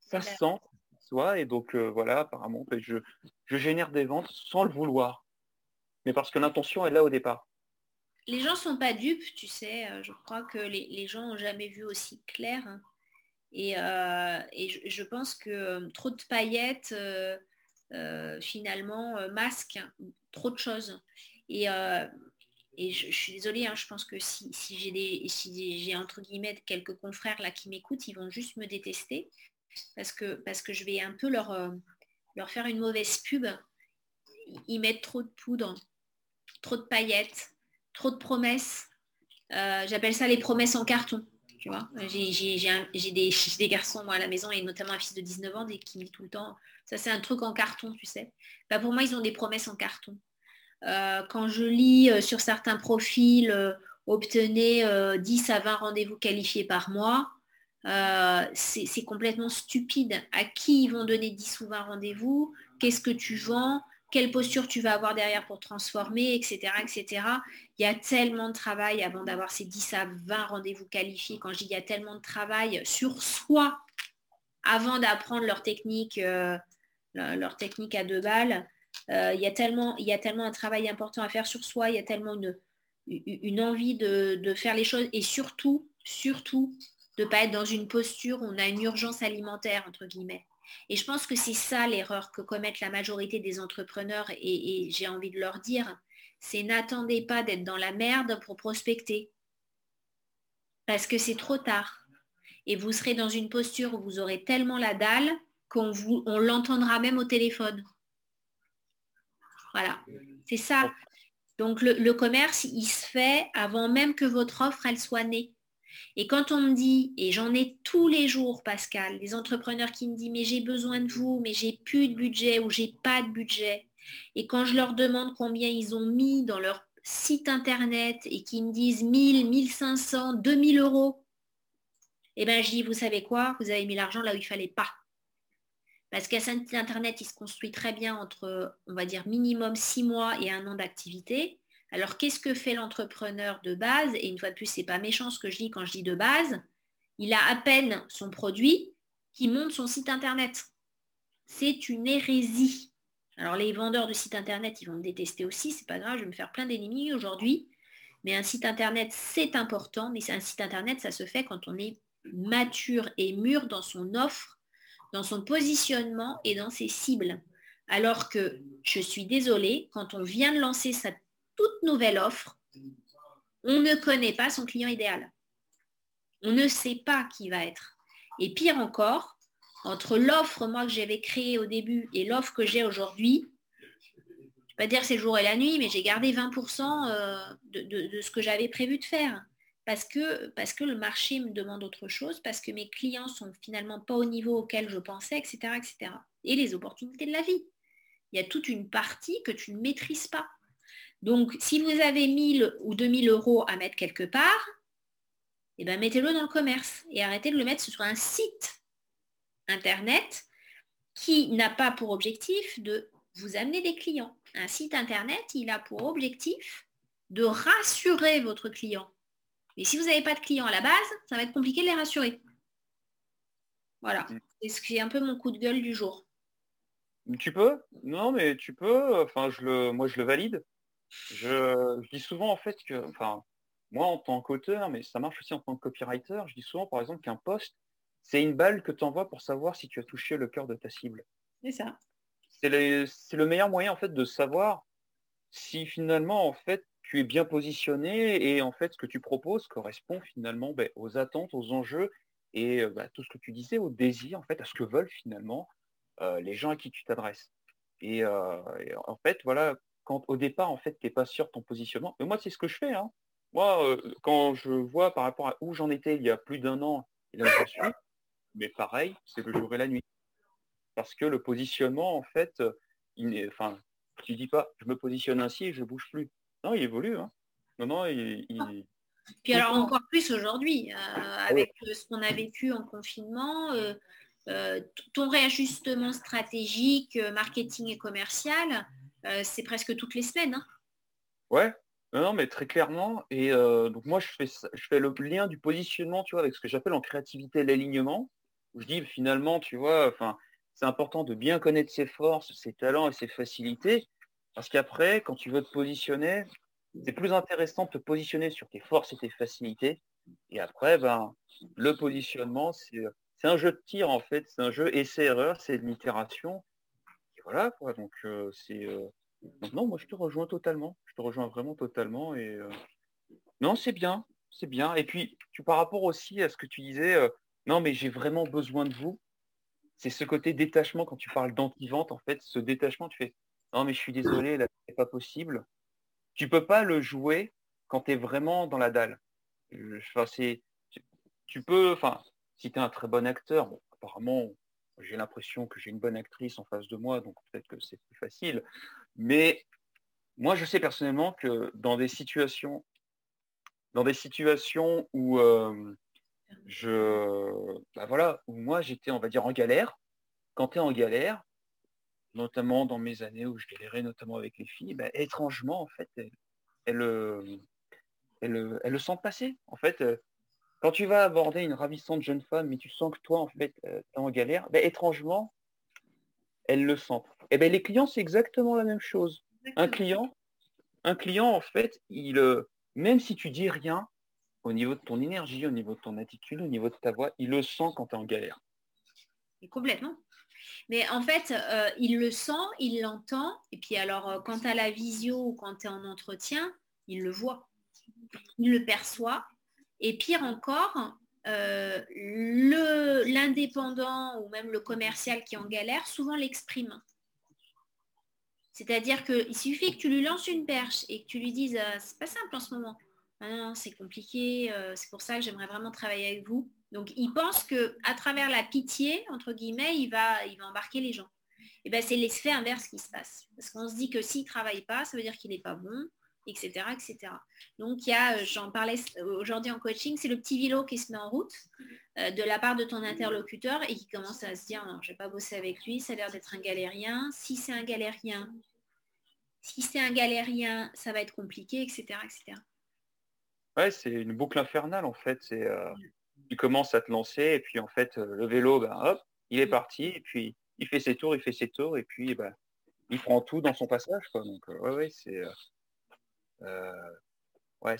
ça se sent, soit et donc euh, voilà apparemment je, je génère des ventes sans le vouloir, mais parce que l'intention est là au départ les gens sont pas dupes, tu sais. Euh, je crois que les, gens n'ont jamais vu aussi clair. Et, euh, je, pense que euh, trop de paillettes, finalement, masquent trop de choses. Et, je, suis désolée, hein, je pense que si, j'ai des, si j'ai entre guillemets quelques confrères là qui m'écoutent, ils vont juste me détester parce que, parce que je vais un peu leur, leur faire une mauvaise pub. Ils mettent trop de poudre, trop de paillettes, trop de promesses. Euh, j'appelle ça les promesses en carton. Tu j'ai des, garçons moi à la maison et notamment un fils de 19 ans qui me dit tout le temps, ça c'est un truc en carton, tu sais. Bah, pour moi, ils ont des promesses en carton. Euh, quand je lis euh, sur certains profils, obtenez 10 à 20 rendez-vous qualifiés par mois, c'est complètement stupide. À qui ils vont donner 10 ou 20 rendez-vous? Qu'est-ce que tu vends? Quelle posture tu vas avoir derrière pour transformer, etc., etc. Il y a tellement de travail avant d'avoir ces 10 à 20 rendez-vous qualifiés. Quand je dis il y a tellement de travail sur soi avant d'apprendre leur technique, euh, leur technique à deux balles, euh, il, y a tellement, il y a tellement un travail important à faire sur soi, il y a tellement une, une envie de, faire les choses et surtout, surtout, de ne pas être dans une posture où on a une urgence alimentaire, entre guillemets. Et je pense que c'est ça l'erreur que commettent la majorité des entrepreneurs et, j'ai envie de leur dire, c'est n'attendez pas d'être dans la merde pour prospecter. Parce que c'est trop tard. Et vous serez dans une posture où vous aurez tellement la dalle qu'on vous, on l'entendra même au téléphone. Voilà, c'est ça. Donc le, commerce, il se fait avant même que votre offre, elle soit née. Et quand on me dit, et j'en ai tous les jours, Pascal, des entrepreneurs qui me disent, mais j'ai besoin de vous, mais j'ai plus de budget ou j'ai pas de budget. Et quand je leur demande combien ils ont mis dans leur site internet et qu'ils me disent 1000, 1500, 2000 euros, eh bien je dis, vous savez quoi, vous avez mis l'argent là où il fallait pas. Parce qu'un site internet, il se construit très bien entre, on va dire, minimum six mois et un an d'activité. Alors, qu'est-ce que fait l'entrepreneur de base? Et une fois de plus, ce n'est pas méchant ce que je dis quand je dis de base. Il a à peine son produit qui monte son site internet. C'est une hérésie. Alors, les vendeurs de sites internet, ils vont me détester aussi. C'est pas grave, je vais me faire plein d'ennemis aujourd'hui. Mais un site internet, c'est important. Mais un site internet, ça se fait quand on est mature et mûr dans son offre dans son positionnement et dans ses cibles. Alors que, je suis désolée, quand on vient de lancer sa toute nouvelle offre, on ne connaît pas son client idéal. On ne sait pas qui va être. Et pire encore, entre l'offre moi que j'avais créée au début et l'offre que j'ai aujourd'hui, je ne pas dire c'est jour et la nuit, mais j'ai gardé 20% euh, de ce que j'avais prévu de faire parce que, parce que le marché me demande autre chose, parce que mes clients sont finalement pas au niveau auquel je pensais, etc., etc. Et les opportunités de la vie. Il y a toute une partie que tu ne maîtrises pas. Donc, si vous avez 1000 ou 2000 euros à mettre quelque part, eh ben, mettez-le dans le commerce et arrêtez de le mettre sur un site Internet qui n'a pas pour objectif de vous amener des clients. Un site Internet, il a pour objectif de rassurer votre client mais si vous n'avez pas de clients à la base, ça va être compliqué de les rassurer. Voilà. Mm. C'est ce qui est un peu mon coup de gueule du jour. Tu peux? Non, mais tu peux. Enfin, je le, moi, je le valide. Je, dis souvent en fait que, enfin, moi en tant qu'auteur, mais ça marche aussi en tant que copywriter, je dis souvent par exemple qu'un poste, c'est une balle que tu envoies pour savoir si tu as touché le cœur de ta cible. C'est ça. C'est le meilleur moyen en fait de savoir si finalement en fait tu es bien positionné et en fait ce que tu proposes correspond finalement ben, aux attentes, aux enjeux et bah, tout ce que tu disais, au désir, en fait, à ce que veulent finalement euh, les gens à qui tu t'adresses. Et, euh, en fait, voilà, quand au départ, en fait, tu n'es pas sûr de ton positionnement, mais moi, c'est ce que je fais. Hein. Moi, quand je vois par rapport à où j'en étais il y a plus d'un an et là je suis, mais pareil, c'est le jour et la nuit. Parce que le positionnement, en fait, il enfin, tu dis pas, je me positionne ainsi et je bouge plus. Non, il évolue. Hein. Non, non, il, ah. Puis alors encore plus aujourd'hui, euh, ah avec euh, ce qu'on a vécu en confinement, euh, ton réajustement stratégique, marketing et commercial, c'est presque toutes les semaines. Hein. Ouais, non, mais très clairement. Et donc moi, je fais, le lien du positionnement, tu vois, avec ce que j'appelle en créativité l'alignement. je dis finalement, tu vois, enfin, c'est important de bien connaître ses forces, ses talents et ses facilités. Parce qu'après, quand tu veux te positionner, c'est plus intéressant de te positionner sur tes forces et tes facilités. Et après, ben, le positionnement, c'est un jeu de tir en fait, c'est un jeu essai-erreur, c'est une itération. Voilà. Donc, euh, c'est. Euh, non, moi, je te rejoins totalement. Je te rejoins vraiment totalement. Et euh, non, c'est bien, c'est bien. Et puis, tu par rapport aussi à ce que tu disais, non, mais j'ai vraiment besoin de vous. C'est ce côté détachement quand tu parles d'anti-vente, en fait, ce détachement, tu fais, non, mais je suis désolé, là, c'est pas possible. Tu peux pas le jouer quand tu es vraiment dans la dalle. Enfin, c'est, tu, peux, enfin, si tu es un très bon acteur, apparemment, j'ai l'impression que j'ai une bonne actrice en face de moi, donc peut-être que c'est plus facile. Mais moi, je sais personnellement que dans des situations, dans des situations où euh, je, bah voilà, où moi j'étais, on va dire, en galère. Quand tu es en galère, notamment dans mes années où je galérais notamment avec les filles, bah, étrangement, en fait, elles, elles, le sentent passer. En fait, euh, quand tu vas aborder une ravissante jeune femme, mais tu sens que toi, en fait, euh, tu es en galère, bah, étrangement, elles le sentent. Et ben les clients, c'est exactement la même chose. Un client, un client, en fait, il, même si tu dis rien, au niveau de ton énergie, au niveau de ton attitude, au niveau de ta voix, il le sent quand tu es en galère. Et complètement. Mais en fait, euh, il le sent, il l'entend. Et puis alors, euh, quand tu as la visio ou quand tu es en entretien, il le voit. Il le perçoit. Et pire encore, euh, l'indépendant ou même le commercial qui est en galère, souvent l'exprime. C'est-à-dire qu'il suffit que tu lui lances une perche et que tu lui dises c'est pas simple en ce moment. Ah c'est compliqué, c'est pour ça que j'aimerais vraiment travailler avec vous. Donc il pense que à travers la pitié, entre guillemets, il va, embarquer les gens. Et ben c'est l'effet inverse qui se passe. Parce qu'on se dit que s'il ne travaille pas, ça veut dire qu'il n'est pas bon, etc., etc. Donc il y a, euh, j'en parlais aujourd'hui en coaching, c'est le petit vélo qui se met en route euh, de la part de ton interlocuteur et qui commence à se dire non, je vais pas bosser avec lui, ça a l'air d'être un galérien. Si c'est un galérien, si c'est un galérien, ça va être compliqué, etc., etc. Ouais, c'est une boucle infernale en fait. C'est euh, tu commences à te lancer et puis en fait euh, le vélo, ben, hop, il est parti et puis il fait ses tours, il fait ses tours et puis ben, il prend tout dans son passage. Quoi. Donc euh, ouais, ouais, c'est euh, ouais,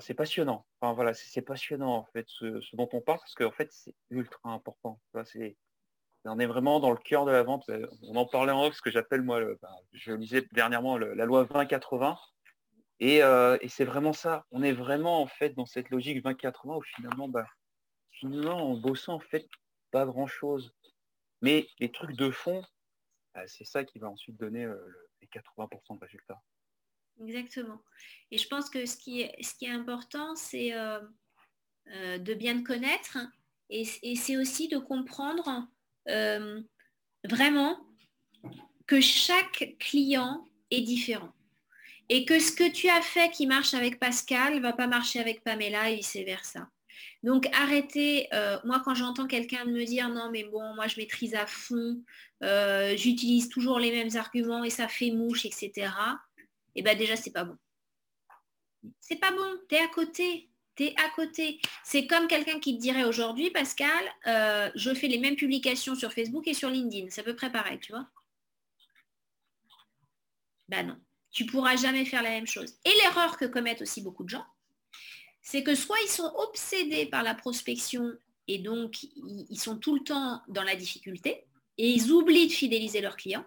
c'est passionnant. Enfin voilà, c'est passionnant en fait ce, dont on parle parce qu'en fait c'est ultra important. C'est on est vraiment dans le cœur de la vente. On en parlait en off, ce que j'appelle moi, ben, je lisais dernièrement la loi 2080. Et, et c'est vraiment ça. On est vraiment en fait dans cette logique 2080 où finalement, bah, finalement, en bossant, en fait, pas grand-chose. Mais les trucs de fond, c'est ça qui va ensuite donner euh, les 80% de résultats. Exactement. Et je pense que ce qui est, important, c'est euh, euh, de bien te connaître et, c'est aussi de comprendre vraiment que chaque client est différent. Et que ce que tu as fait qui marche avec Pascal ne va pas marcher avec Pamela et vice-versa. Donc arrêtez, euh, moi quand j'entends quelqu'un me dire non mais bon, moi je maîtrise à fond, euh, j'utilise toujours les mêmes arguments et ça fait mouche, etc. Eh bien déjà c'est pas bon. C'est pas bon, t'es à côté, t'es à côté. C'est comme quelqu'un qui te dirait aujourd'hui, Pascal, euh, je fais les mêmes publications sur Facebook et sur LinkedIn. C'est à peu près pareil, tu vois. Ben non, tu pourras jamais faire la même chose. Et l'erreur que commettent aussi beaucoup de gens, c'est que soit ils sont obsédés par la prospection et donc ils sont tout le temps dans la difficulté et ils oublient de fidéliser leurs clients.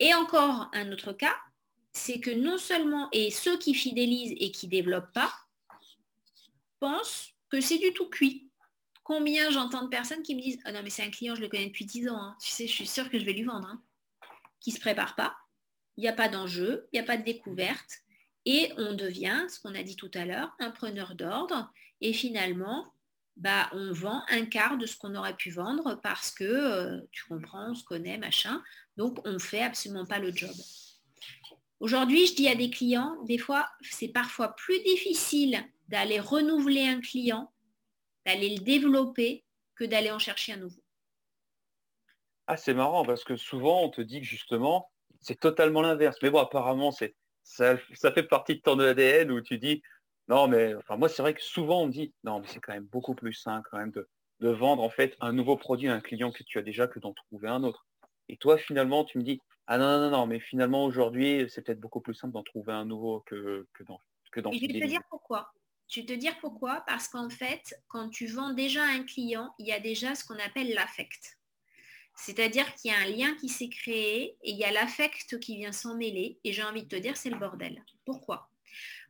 Et encore un autre cas, c'est que non seulement, et ceux qui fidélisent et qui ne développent pas, pensent que c'est du tout cuit. Combien j'entends de personnes qui me disent Ah non, mais c'est un client, je le connais depuis 10 ans, hein. tu sais, je suis sûre que je vais lui vendre, hein. qui ne se prépare pas, il n'y a pas d'enjeu, il n'y a pas de découverte, et on devient, ce qu'on a dit tout à l'heure, un preneur d'ordre. Et finalement, bah, on vend un quart de ce qu'on aurait pu vendre parce que, euh, tu comprends, on se connaît, machin. Donc, on ne fait absolument pas le job. Aujourd'hui, je dis à des clients, des fois, c'est parfois plus difficile d'aller renouveler un client, d'aller le développer, que d'aller en chercher un nouveau. Ah, c'est marrant parce que souvent, on te dit que justement, c'est totalement l'inverse. Mais bon, apparemment, c'est ça, fait partie de ton ADN où tu dis, non, mais enfin, moi, c'est vrai que souvent on dit, non, mais c'est quand même beaucoup plus simple quand même de, vendre en fait un nouveau produit à un client que tu as déjà que d'en trouver un autre. Et toi, finalement, tu me dis, ah non, non, non, mais finalement, aujourd'hui, c'est peut-être beaucoup plus simple d'en trouver un nouveau que, que dans que dans Je vais te dire pourquoi. Je vais te dire pourquoi. Parce qu'en fait, quand tu vends déjà un client, il y a déjà ce qu'on appelle l'affect. C'est-à-dire qu'il y a un lien qui s'est créé et il y a l'affect qui vient s'en mêler. Et j'ai envie de te dire, c'est le bordel. Pourquoi?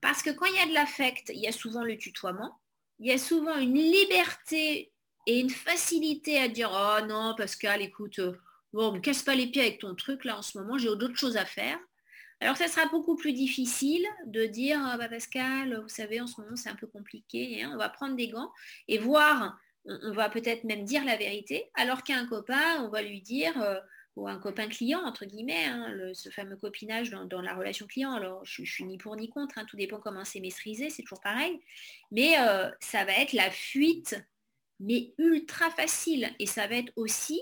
Parce que quand il y a de l'affect, il y a souvent le tutoiement, il y a souvent une liberté et une facilité à dire Oh non, Pascal, écoute, bon, me casse pas les pieds avec ton truc là en ce moment, j'ai d'autres choses à faire. Alors ça sera beaucoup plus difficile de dire ah, bah, Pascal, vous savez, en ce moment c'est un peu compliqué, hein, on va prendre des gants et voir on, va peut-être même dire la vérité, alors qu'un copain, on va lui dire, euh, ou un copain client, entre guillemets, hein, ce fameux copinage dans, la relation client, alors je, ne suis ni pour ni contre, hein, tout dépend comment c'est maîtrisé, c'est toujours pareil, mais euh, ça va être la fuite, mais ultra facile, et ça va être aussi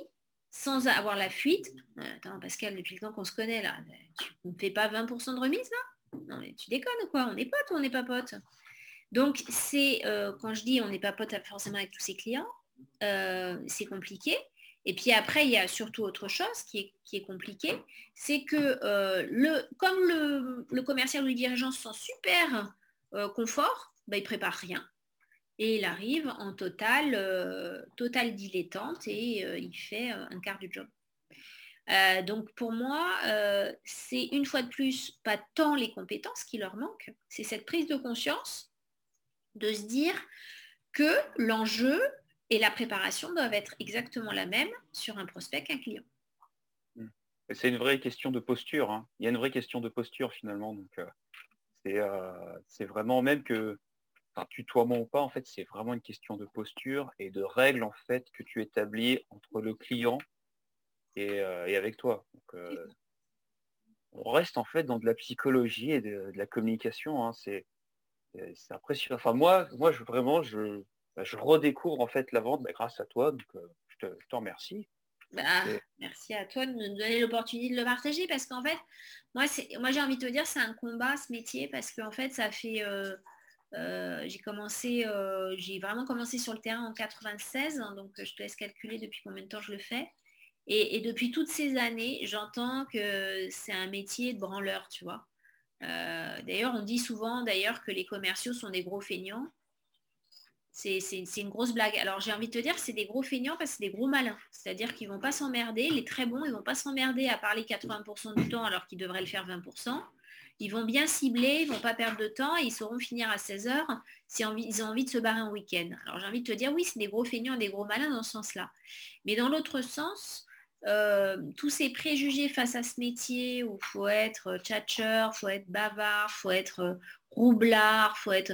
sans avoir la fuite. Euh, attends, Pascal, depuis le temps qu'on se connaît là, tu ne fais pas 20% de remise là? Non mais tu déconnes quoi? On est potes ou on n'est pas potes? Donc, c'est euh, quand je dis on n'est pas pote forcément avec tous ses clients, euh, c'est compliqué. Et puis après, il y a surtout autre chose qui est, qui compliqué, c'est que euh, comme le, commercial ou le dirigeant se sent super confort, bah, il prépare rien. Et il arrive en total, euh, total dilettante et euh, il fait euh, un quart du job. donc pour moi, c'est une fois de plus pas tant les compétences qui leur manquent, c'est cette prise de conscience de se dire que l'enjeu et la préparation doivent être exactement la même sur un prospect qu'un client. C'est une vraie question de posture. Hein. Il y a une vraie question de posture finalement. Donc c'est vraiment même que enfin, tutoiement ou pas, en fait, c'est vraiment une question de posture et de règles en fait que tu établis entre le client et, euh, avec toi. Euh, on reste en fait dans de la psychologie et de, la communication. Hein. C'est impressionnant. Enfin moi, moi je, vraiment je, bah, je redécouvre en fait la vente bah, grâce à toi. Donc euh, je, te, je, remercie. Bah, merci à toi de me donner l'opportunité de le partager parce qu'en fait, moi, moi j'ai envie de te dire, c'est un combat ce métier parce qu'en fait, ça fait, euh, j'ai commencé, euh, j'ai vraiment commencé sur le terrain en 96, hein, donc je te laisse calculer depuis combien de temps je le fais. Et, depuis toutes ces années, j'entends que c'est un métier de branleur, tu vois. Euh, d'ailleurs, on dit souvent d'ailleurs que les commerciaux sont des gros feignants. C'est une grosse blague. Alors j'ai envie de te dire, c'est des gros feignants parce que c'est des gros malins. C'est-à-dire qu'ils ne vont pas s'emmerder. Les très bons, ils ne vont pas s'emmerder à parler 80% du temps alors qu'ils devraient le faire 20%. Ils vont bien cibler, ils ne vont pas perdre de temps et ils sauront finir à 16 heures si ils ont envie de se barrer en week-end. Alors j'ai envie de te dire, oui, c'est des gros feignants, des gros malins dans ce sens-là. Mais dans l'autre sens, euh, tous ces préjugés face à ce métier où il faut être tchatcheur, il faut être bavard, faut être euh, roublard, faut être...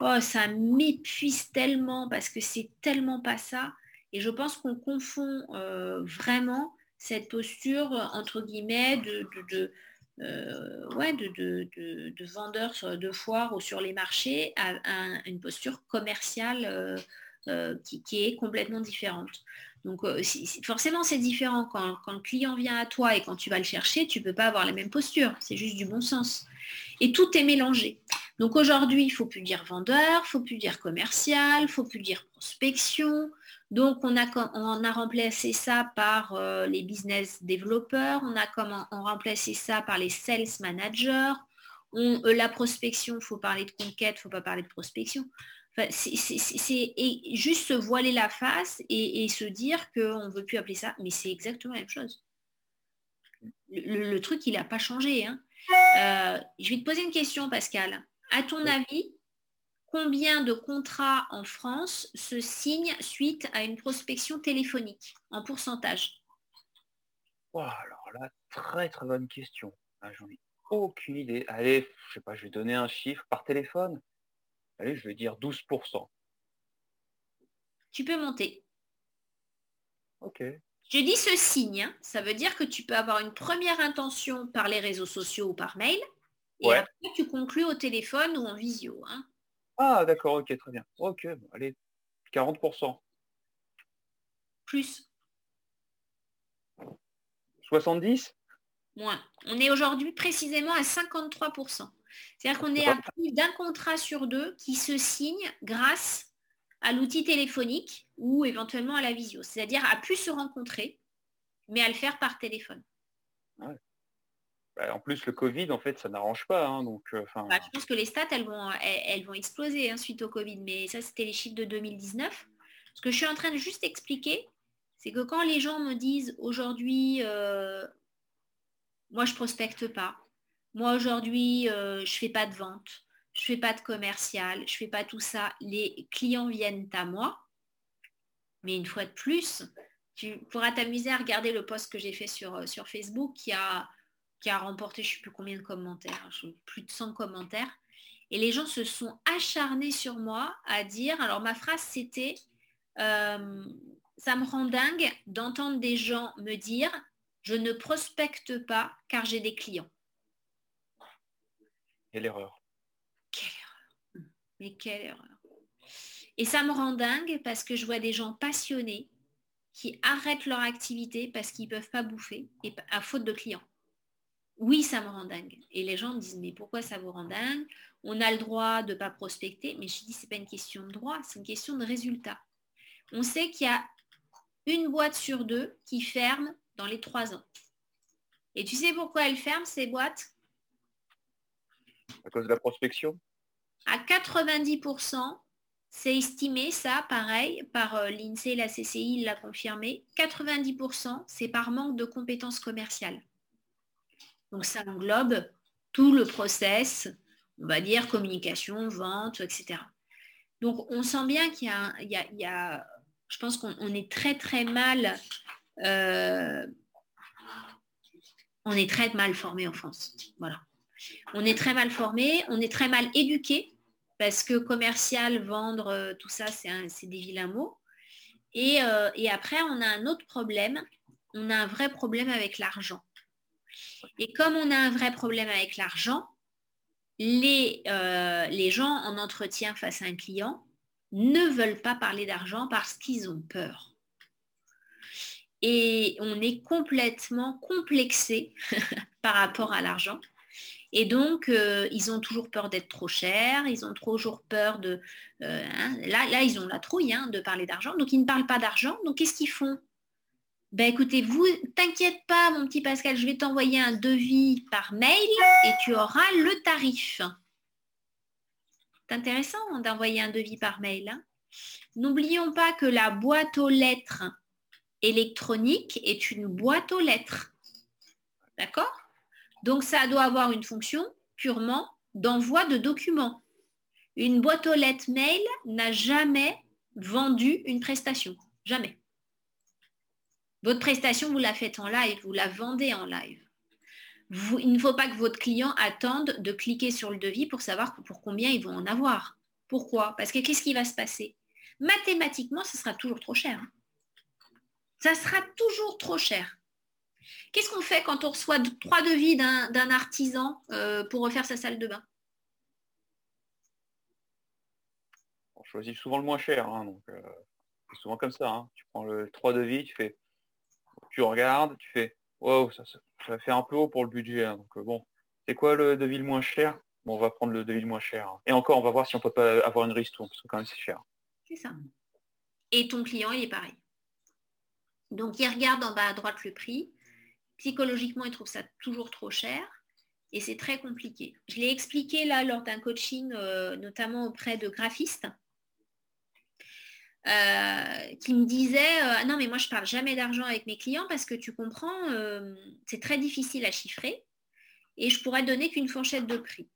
Oh, ça m'épuise tellement parce que c'est tellement pas ça. Et je pense qu'on confond euh, vraiment cette posture, entre guillemets, de euh, ouais, de, de, vendeurs de foire ou sur les marchés à, une posture commerciale euh, euh, qui, est complètement différente. Donc forcément c'est différent quand, le client vient à toi et quand tu vas le chercher, tu ne peux pas avoir la même posture, c'est juste du bon sens. Et tout est mélangé. Donc aujourd'hui, il ne faut plus dire vendeur, il ne faut plus dire commercial, il ne faut plus dire prospection, donc, on a, on a remplacé ça par euh, les business développeurs, on a comment, on remplacé ça par les sales managers. On, euh, la prospection, il faut parler de conquête, il ne faut pas parler de prospection. c'est juste se voiler la face et, se dire qu'on ne veut plus appeler ça, mais c'est exactement la même chose. Le, truc, il n'a pas changé. Hein. Euh, je vais te poser une question, Pascal. À ton avis, combien de contrats en France se signent suite à une prospection téléphonique en pourcentage? Alors là, très très bonne question. Ah, j'en ai aucune idée. Allez, je sais pas, je vais donner un chiffre par téléphone. Allez, je vais dire 12%. Tu peux monter. Ok. Je dis ce signe, hein. ça veut dire que tu peux avoir une première intention par les réseaux sociaux ou par mail, et après tu conclus au téléphone ou en visio. Hein. Ah, d'accord, ok, très bien. Ok, allez, 40%. Plus. 70 Moins. On est aujourd'hui précisément à 53%. C'est-à-dire qu'on est à plus d'un contrat sur deux qui se signe grâce à l'outil téléphonique ou éventuellement à la visio. C'est-à-dire à plus se rencontrer, mais à le faire par téléphone. Bah, en plus, le Covid, en fait, ça n'arrange pas. Hein, donc, euh, bah, je pense que les stats, elles vont, elles, vont exploser hein, suite au Covid. Mais ça, c'était les chiffres de 2019. Ce que je suis en train de juste expliquer, c'est que quand les gens me disent aujourd'hui, euh, moi, je prospecte pas. Moi, aujourd'hui, euh, je fais pas de vente. Je fais pas de commercial. Je fais pas tout ça. Les clients viennent à moi. Mais une fois de plus, tu pourras t'amuser à regarder le post que j'ai fait sur, sur Facebook qui a qui a remporté je ne sais plus combien de commentaires, plus de 100 commentaires. Et les gens se sont acharnés sur moi à dire, alors ma phrase c'était, euh, ça me rend dingue d'entendre des gens me dire, je ne prospecte pas car j'ai des clients. Quelle erreur. Quelle erreur. Mais quelle erreur. Et ça me rend dingue parce que je vois des gens passionnés qui arrêtent leur activité parce qu'ils ne peuvent pas bouffer et à faute de clients oui, ça me rend dingue. Et les gens me disent, mais pourquoi ça vous rend dingue? On a le droit de ne pas prospecter. Mais je dis, ce n'est pas une question de droit, c'est une question de résultat. On sait qu'il y a une boîte sur deux qui ferme dans les trois ans. Et tu sais pourquoi elles ferment, ces boîtes? À cause de la prospection? À 90%, c'est estimé, ça, pareil, par euh, l'INSEE, la CCI, il l'a confirmé, 90%, c'est par manque de compétences commerciales. Donc ça englobe tout le process, on va dire communication, vente, etc. Donc on sent bien qu'il y, a, je pense qu'on est très très mal, euh, on est très mal formé en France. Voilà. On est très mal formé, on est très mal éduqué parce que commercial, vendre, euh, tout ça, c'est des vilains mots. Euh, et, après, on a un autre problème. On a un vrai problème avec l'argent. Et comme on a un vrai problème avec l'argent, les, euh, les gens en entretien face à un client ne veulent pas parler d'argent parce qu'ils ont peur. Et on est complètement complexé par rapport à l'argent. Et donc, euh, ils ont toujours peur d'être trop chers, ils ont toujours peur de... Euh, hein, là, là, ils ont la trouille hein, de parler d'argent, donc ils ne parlent pas d'argent. Donc, qu'est-ce qu'ils font? Ben écoutez, vous, t'inquiète pas, mon petit Pascal, je vais t'envoyer un devis par mail et tu auras le tarif. C'est intéressant d'envoyer un devis par mail. Hein. N'oublions pas que la boîte aux lettres électronique est une boîte aux lettres. D'accord? Donc ça doit avoir une fonction purement d'envoi de documents. Une boîte aux lettres mail n'a jamais vendu une prestation. Jamais. Votre prestation, vous la faites en live, vous la vendez en live. il ne faut pas que votre client attende de cliquer sur le devis pour savoir pour combien ils vont en avoir. Pourquoi? Parce que qu'est-ce qui va se passer? Mathématiquement, ce sera toujours trop cher. Ça sera toujours trop cher. Qu'est-ce qu'on fait quand on reçoit trois devis d'un artisan euh, pour refaire sa salle de bain? On choisit souvent le moins cher, hein, euh, c'est souvent comme ça. Hein. Tu prends le trois devis, tu fais, tu regardes, tu fais, wow, ça, fait un peu haut pour le budget. Hein, donc euh, bon, c'est quoi le devis le moins cher? On va prendre le devis le moins cher. Et encore, on va voir si on peut pas avoir une ristourne, parce que quand même c'est cher. C'est ça. Et ton client, il est pareil. Donc, il regarde en bas à droite le prix psychologiquement, ils trouvent ça toujours trop cher et c'est très compliqué. Je l'ai expliqué là lors d'un coaching, euh, notamment auprès de graphistes, euh, qui me disaient euh, non mais moi je parle jamais d'argent avec mes clients parce que tu comprends, c'est très difficile à chiffrer et je pourrais donner qu'une fourchette de prix.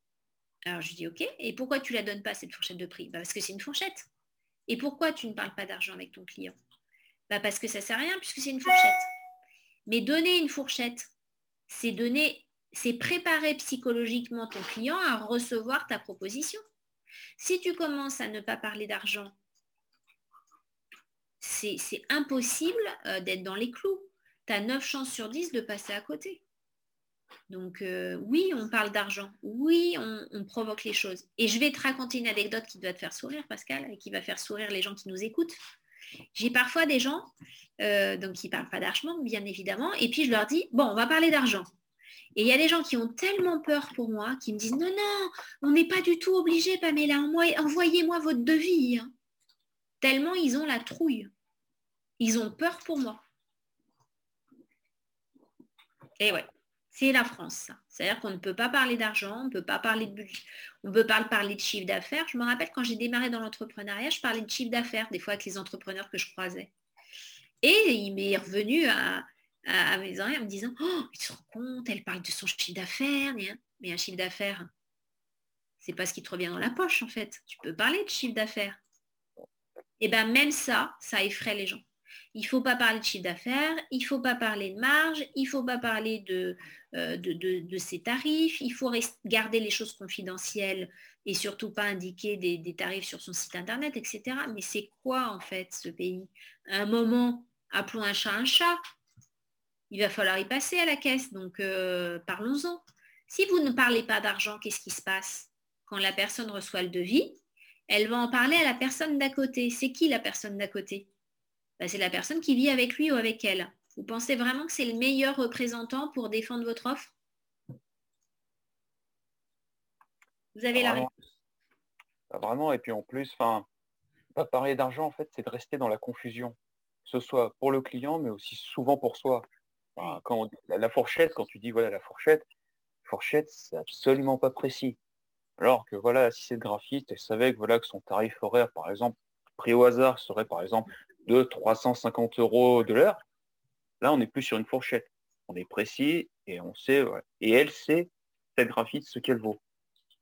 Alors je dis ok, et pourquoi tu la donnes pas cette fourchette de prix? Bah, Parce que c'est une fourchette. Et pourquoi tu ne parles pas d'argent avec ton client? Bah, Parce que ça sert à rien puisque c'est une fourchette. Mais donner une fourchette, c'est donner, c'est préparer psychologiquement ton client à recevoir ta proposition. Si tu commences à ne pas parler d'argent, c'est impossible euh, d'être dans les clous. Tu as 9 chances sur 10 de passer à côté. Donc euh, oui, on parle d'argent. Oui, on, provoque les choses. Et je vais te raconter une anecdote qui doit te faire sourire, Pascal, et qui va faire sourire les gens qui nous écoutent. J'ai parfois des gens euh, donc qui ne parlent pas d'argent, bien évidemment, et puis je leur dis, bon, on va parler d'argent. Et il y a des gens qui ont tellement peur pour moi, qui me disent, non, non, on n'est pas du tout obligé, Pamela, envoyez-moi votre devis. Hein. Tellement ils ont la trouille. Ils ont peur pour moi. Et ouais. C'est la France, C'est-à-dire qu'on ne peut pas parler d'argent, on ne peut pas parler de budget, on peut pas parler de chiffre d'affaires. Je me rappelle quand j'ai démarré dans l'entrepreneuriat, je parlais de chiffre d'affaires des fois avec les entrepreneurs que je croisais. Et il m'est revenu à, mes oreilles en me disant Oh, tu te rends compte, elle parle de son chiffre d'affaires. Mais un chiffre d'affaires, c'est pas ce qui te revient dans la poche en fait. Tu peux parler de chiffre d'affaires. Et bien même ça, ça effraie les gens. Il ne faut pas parler de chiffre d'affaires, il ne faut pas parler de marge, il ne faut pas parler de, euh, ses tarifs, il faut garder les choses confidentielles et surtout pas indiquer des, tarifs sur son site internet, etc. Mais c'est quoi en fait ce pays? Un moment, appelons un chat un chat. Il va falloir y passer à la caisse, donc euh, parlons-en. Si vous ne parlez pas d'argent, qu'est-ce qui se passe? Quand la personne reçoit le devis, elle va en parler à la personne d'à côté. C'est qui la personne d'à côté? Bah, c'est la personne qui vit avec lui ou avec elle. Vous pensez vraiment que c'est le meilleur représentant pour défendre votre offre? Vous avez la réponse. Vraiment, et puis en plus, enfin, pas parler d'argent, en fait, c'est de rester dans la confusion. Que ce soit pour le client, mais aussi souvent pour soi. quand la, fourchette, quand tu dis voilà la fourchette, fourchette, c'est absolument pas précis. Alors que voilà, si c'est graphiste, elle savait que voilà que son tarif horaire, par exemple, pris au hasard, serait par exemple de 350 euros de l'heure. Là, on n'est plus sur une fourchette. On est précis et on sait, et elle sait, cette graphiste, ce qu'elle vaut.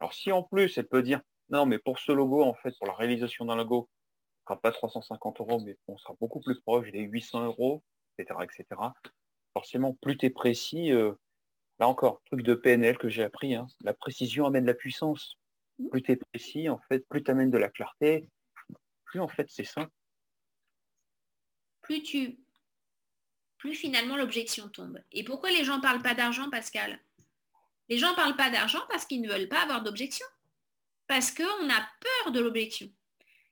Alors si en plus elle peut dire non mais pour ce logo, en fait, pour la réalisation d'un logo, ce sera pas 350 euros, mais on sera beaucoup plus proche des 800 euros, etc. etc. Forcément, plus tu es précis, euh, là encore, truc de PNL que j'ai appris, hein, la précision amène la puissance. Plus tu es précis, en fait, plus tu amènes de la clarté, plus en fait c'est simple. Plus tu plus finalement l'objection tombe. Et pourquoi les gens parlent pas d'argent, Pascal? Les gens parlent pas d'argent parce qu'ils ne veulent pas avoir d'objection. Parce qu'on a peur de l'objection.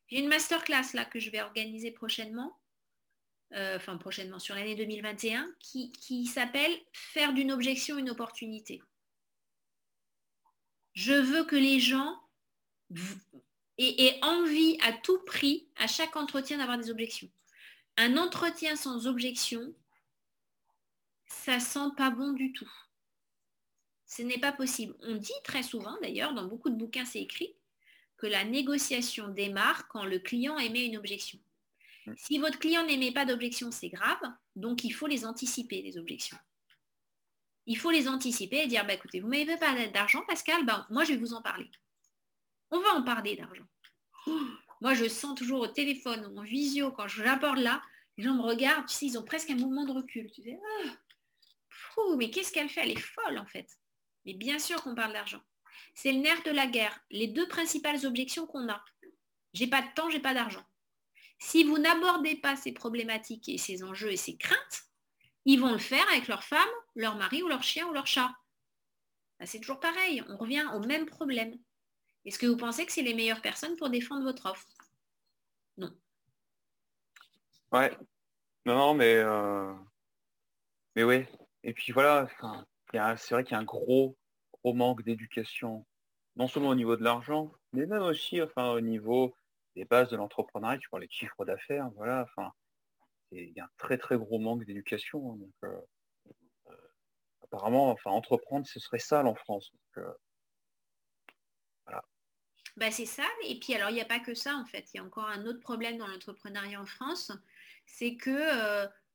J'ai une masterclass là que je vais organiser prochainement, euh, enfin prochainement sur l'année 2021, qui, qui s'appelle Faire d'une objection une opportunité. Je veux que les gens aient envie à tout prix, à chaque entretien, d'avoir des objections. Un entretien sans objection, ça sent pas bon du tout. Ce n'est pas possible. On dit très souvent, d'ailleurs, dans beaucoup de bouquins, c'est écrit, que la négociation démarre quand le client émet une objection. Si votre client n'émet pas d'objection, c'est grave, donc il faut les anticiper, les objections. Il faut les anticiper et dire, bah, écoutez, vous m'avez pas d'argent, Pascal, ben, moi je vais vous en parler. On va en parler d'argent. Moi je sens toujours au téléphone, en visio, quand je l'apporte là, les gens me regardent, tu ils ont presque un mouvement de recul. Tu sais, ah, mais qu'est-ce qu'elle fait? Elle est folle en fait. Mais bien sûr qu'on parle d'argent. C'est le nerf de la guerre. Les deux principales objections qu'on a. J'ai pas de temps, j'ai pas d'argent. Si vous n'abordez pas ces problématiques et ces enjeux et ces craintes, ils vont le faire avec leur femme, leur mari ou leur chien ou leur chat. Bah, c'est toujours pareil, on revient au même problème. Est-ce que vous pensez que c'est les meilleures personnes pour défendre votre offre? Non. Ouais. Non, non, mais euh, mais oui, et puis voilà, c'est vrai qu'il y a un gros, gros manque d'éducation, non seulement au niveau de l'argent, mais même aussi enfin, au niveau des bases de l'entrepreneuriat, tu vois, les chiffres d'affaires, voilà, enfin, il y a un très très gros manque d'éducation. Hein, euh, euh, apparemment, enfin, entreprendre, ce serait sale en France. Bah, c'est ça. Et puis alors, il n'y a pas que ça, en fait. Il y a encore un autre problème dans l'entrepreneuriat en France, c'est que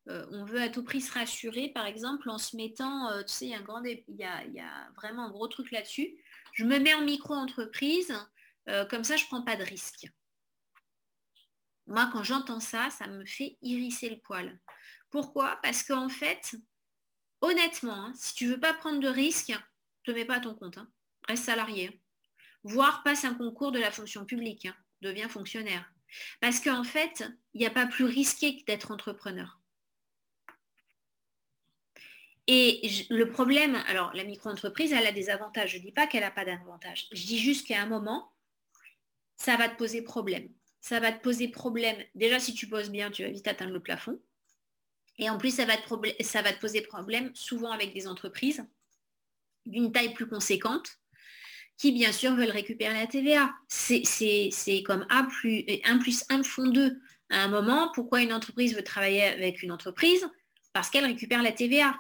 euh, on veut à tout prix se rassurer, par exemple, en se mettant, euh, tu sais, il y, a un grand il, y a, vraiment un gros truc là-dessus. Je me mets en micro-entreprise, euh, comme ça, je ne prends pas de risque. Moi, quand j'entends ça, ça me fait hérisser le poil. Pourquoi? Parce qu'en fait, honnêtement, hein, si tu veux pas prendre de risque, te mets pas à ton compte. Hein. Reste salarié. Hein. Voire passe un concours de la fonction publique. Deviens fonctionnaire. Parce qu'en fait, il n'y a pas plus risqué que d'être entrepreneur. Et le problème, alors la micro-entreprise, elle a des avantages. Je ne dis pas qu'elle n'a pas d'avantages. Je dis juste qu'à un moment, ça va te poser problème. Ça va te poser problème. Déjà, si tu poses bien, tu vas vite atteindre le plafond. Et en plus, ça va ça va te poser problème souvent avec des entreprises d'une taille plus conséquente qui, bien sûr, veulent récupérer la TVA. C'est comme A plus 1 plus 1 font 2. À un moment, pourquoi une entreprise veut travailler avec une entreprise? Parce qu'elle récupère la TVA.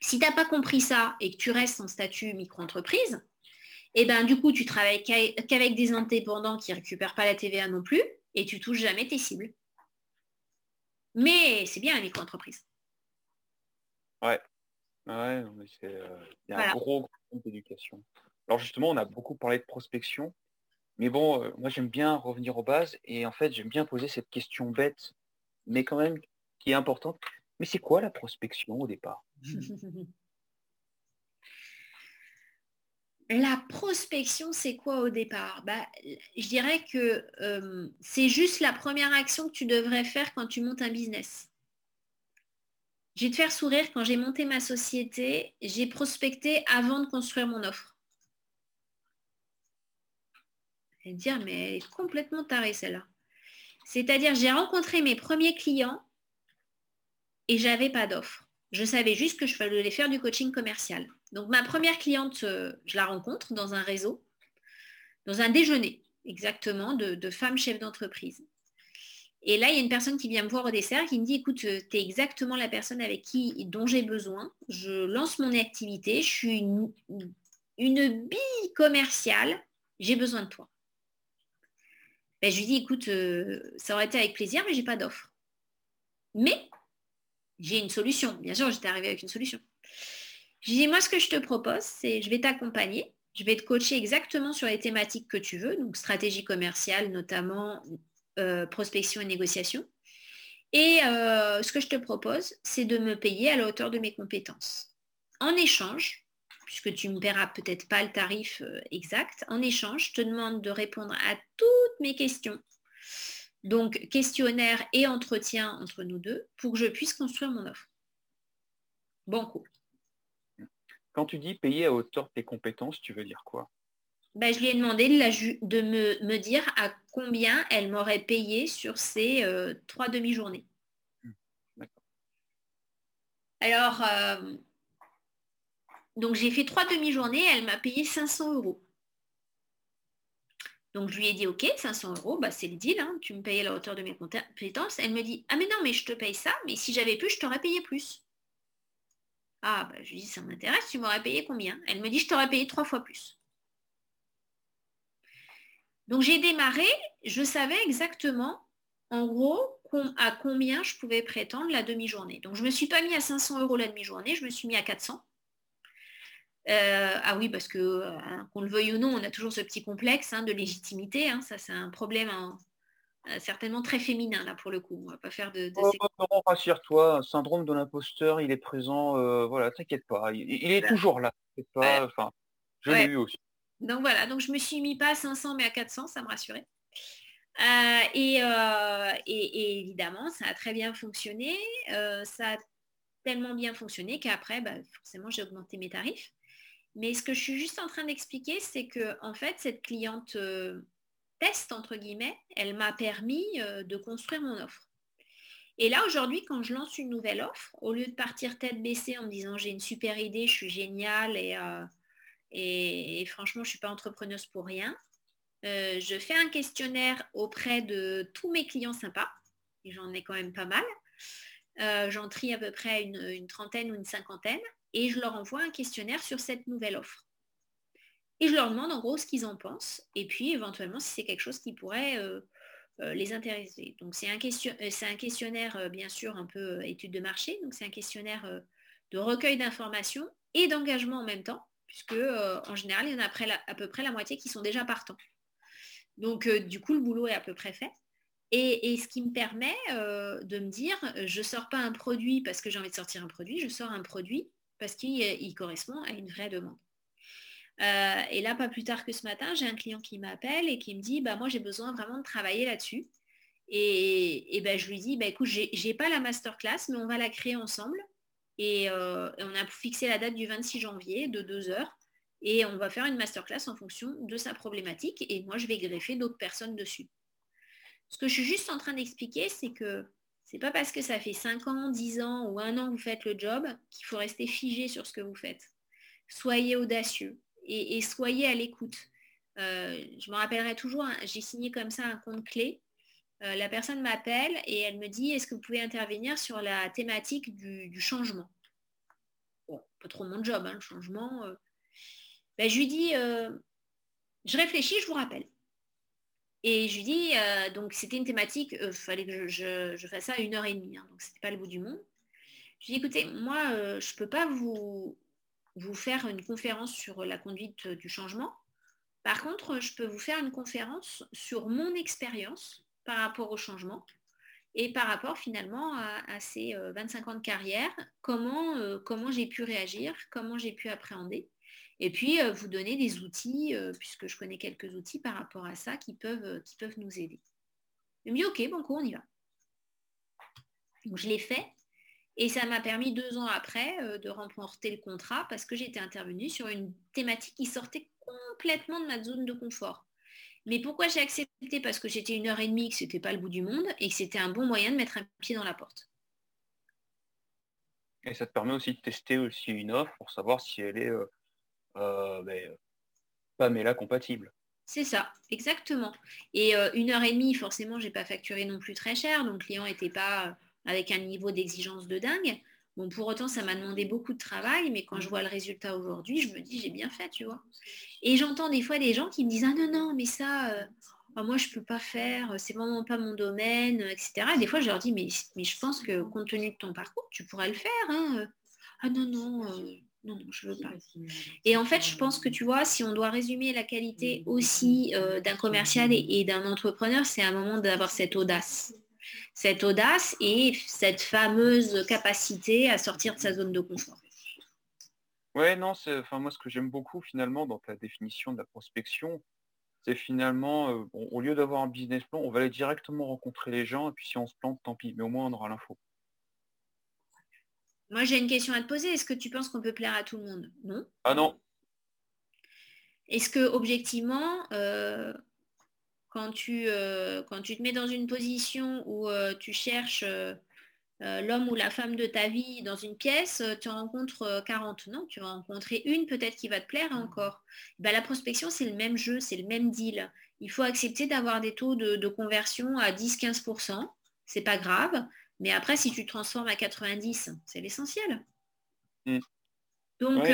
Si tu n'as pas compris ça et que tu restes en statut micro-entreprise, eh ben, du coup, tu travailles qu'avec des indépendants qui ne récupèrent pas la TVA non plus et tu touches jamais tes cibles. Mais c'est bien la micro-entreprise. Ouais. Ouais, euh, il y a un gros, gros d'éducation. Alors justement, on a beaucoup parlé de prospection, mais bon, euh, moi j'aime bien revenir aux bases et en fait j'aime bien poser cette question bête, mais quand même qui est importante. Mais c'est quoi la prospection au départ? La prospection, c'est quoi au départ? Bah, Je dirais que euh, c'est juste la première action que tu devrais faire quand tu montes un business. Je vais te faire sourire, quand j'ai monté ma société, j'ai prospecté avant de construire mon offre. Et dire, mais elle est complètement tarée celle-là. C'est-à-dire, j'ai rencontré mes premiers clients et j'avais pas d'offre. Je savais juste que je fallait faire du coaching commercial. Donc ma première cliente, euh, je la rencontre dans un réseau, dans un déjeuner exactement de, femmes chefs d'entreprise. Et là, il y a une personne qui vient me voir au dessert qui me dit, écoute, euh, tu es exactement la personne avec qui, dont j'ai besoin. Je lance mon activité. Je suis une bille commerciale, j'ai besoin de toi. Ben, je lui dis, écoute, euh, ça aurait été avec plaisir, mais j'ai pas d'offre. Mais j'ai une solution. Bien sûr, j'étais arrivée avec une solution. Je lui dis, moi, ce que je te propose, c'est je vais t'accompagner, je vais te coacher exactement sur les thématiques que tu veux, donc stratégie commerciale, notamment euh, prospection et négociation. Et euh, ce que je te propose, c'est de me payer à la hauteur de mes compétences. En échange, puisque tu ne me paieras peut-être pas le tarif euh, exact. En échange, je te demande de répondre à toutes mes questions. Donc, questionnaire et entretien entre nous deux pour que je puisse construire mon offre. Bon coup. Quand tu dis payer à hauteur de tes compétences, tu veux dire quoi? Ben, Je lui ai demandé de, me, dire à combien elle m'aurait payé sur ces euh, trois demi-journées. Hmm, Alors, euh, donc j'ai fait trois demi-journées, elle m'a payé 500 euros. Donc je lui ai dit, ok, 500 euros, bah, c'est le deal, hein, tu me payes à la hauteur de mes compétences. Elle me dit, ah mais non, mais je te paye ça, mais si j'avais plus, je t'aurais payé plus. Ah, bah, je lui dis, ça m'intéresse, tu m'aurais payé combien? Elle me dit, je t'aurais payé trois fois plus. Donc j'ai démarré, je savais exactement, en gros, à combien je pouvais prétendre la demi-journée. Donc je ne me suis pas mis à 500 euros la demi-journée, je me suis mis à 400. Euh, ah oui, parce que euh, qu'on le veuille ou non, on a toujours ce petit complexe hein, de légitimité. Hein. ça, c'est un problème hein, euh, certainement très féminin là pour le coup. On va pas faire de. Oh, non, rassure-toi, syndrome de l'imposteur, il est présent. voilà, t'inquiète pas, il, est toujours là. Je l'ai eu aussi. Donc voilà, donc je me suis mis pas à 500 mais à 400, ça me rassurait. et, évidemment, ça a très bien fonctionné. ça a tellement bien fonctionné qu'après, bah, forcément, j'ai augmenté mes tarifs. Mais ce que je suis juste en train d'expliquer, c'est que en fait, cette cliente euh, test, entre guillemets, elle m'a permis euh, de construire mon offre. Et là, aujourd'hui, quand je lance une nouvelle offre, au lieu de partir tête baissée en me disant j'ai une super idée, je suis géniale et, euh, franchement, je ne suis pas entrepreneuse pour rien, je fais un questionnaire auprès de tous mes clients sympas, j'en ai quand même pas mal. j'en trie à peu près une trentaine ou une cinquantaine et je leur envoie un questionnaire sur cette nouvelle offre. Et je leur demande en gros ce qu'ils en pensent et puis éventuellement si c'est quelque chose qui pourrait euh, euh, les intéresser. Donc c'est un, euh, un, questionnaire bien sûr un peu étude de marché, donc c'est un questionnaire de recueil d'informations et d'engagement en même temps, puisque en général il y en a à peu près la moitié qui sont déjà partants. Donc du coup le boulot est à peu près fait. Et, et, ce qui me permet de me dire, je ne sors pas un produit parce que j'ai envie de sortir un produit, je sors un produit parce qu'il correspond à une vraie demande. Euh, et là, pas plus tard que ce matin, j'ai un client qui m'appelle et qui me dit, bah, moi j'ai besoin vraiment de travailler là-dessus. Et, ben, je lui dis, bah, écoute, j'ai pas la masterclass, mais on va la créer ensemble. Et, euh, on a fixé la date du 26 janvier de 2 heures. Et on va faire une masterclass en fonction de sa problématique. Et moi, je vais greffer d'autres personnes dessus. Ce que je suis juste en train d'expliquer, c'est que c'est pas parce que ça fait 5 ans, 10 ans ou un an que vous faites le job qu'il faut rester figé sur ce que vous faites. Soyez audacieux et, soyez à l'écoute. Euh, je me rappellerai toujours, hein, j'ai signé comme ça un compte clé. Euh, la personne m'appelle et elle me dit est-ce que vous pouvez intervenir sur la thématique du, changement? Bon, pas trop mon job, hein, le changement. Euh. Ben, je lui dis je réfléchis, je vous rappelle. Et je lui dis, euh, donc c'était une thématique, il euh, fallait que je, fasse ça à une heure et demie, hein, donc c'était pas le bout du monde. Je lui dis, écoutez, moi, euh, je ne peux pas vous, vous faire une conférence sur la conduite du changement. Par contre, je peux vous faire une conférence sur mon expérience par rapport au changement et par rapport finalement à, ces 25 ans de carrière, comment, comment j'ai pu réagir, comment j'ai pu appréhender. Et puis, euh, vous donner des outils, euh, puisque je connais quelques outils par rapport à ça qui peuvent, euh, qui peuvent nous aider. Je me dis, OK, bon, on y va. Donc, je l'ai fait. Et ça m'a permis deux ans après de remporter le contrat parce que j'étais intervenue sur une thématique qui sortait complètement de ma zone de confort. Mais pourquoi j'ai accepté? Parce que j'étais une heure et demie, que ce n'était pas le bout du monde et que c'était un bon moyen de mettre un pied dans la porte. Et ça te permet aussi de tester aussi une offre pour savoir si elle est mais, Pamela compatible. C'est ça, exactement. Et euh, une heure et demie, forcément, j'ai pas facturé non plus très cher, donc le client n'était pas avec un niveau d'exigence de dingue. Bon, pour autant, ça m'a demandé beaucoup de travail, mais quand je vois le résultat aujourd'hui, je me dis, j'ai bien fait, tu vois. Et j'entends des fois des gens qui me disent, ah non, non, mais ça, euh, moi, je peux pas faire, c'est vraiment pas mon domaine, etc. Et des fois, je leur dis, mais, je pense que compte tenu de ton parcours, tu pourrais le faire. Hein. Ah non, non, euh, non, non, je veux pas. Et en fait, je pense que tu vois, si on doit résumer la qualité aussi euh, d'un commercial et d'un entrepreneur, c'est un moment d'avoir cette audace cette audace et cette fameuse capacité à sortir de sa zone de confort. Ouais, non, c'est, enfin, moi, ce que j'aime beaucoup finalement dans ta définition de la prospection, c'est finalement, euh, au lieu d'avoir un business plan, on va aller directement rencontrer les gens et puis si on se plante, tant pis, mais au moins on aura l'info. Moi, j'ai une question à te poser. Est-ce que tu penses qu'on peut plaire à tout le monde? Non? Ah non. Est-ce que objectivement, euh, quand tu, euh, quand tu te mets dans une position où euh, tu cherches l'homme ou la femme de ta vie dans une pièce, tu en rencontres 40. Non, tu vas rencontrer une peut-être qui va te plaire encore. Ben, la prospection, c'est le même jeu, c'est le même deal. Il faut accepter d'avoir des taux de, conversion à 10-15%. C'est pas grave. Mais après, si tu transformes à 90, c'est l'essentiel. Mm. Donc,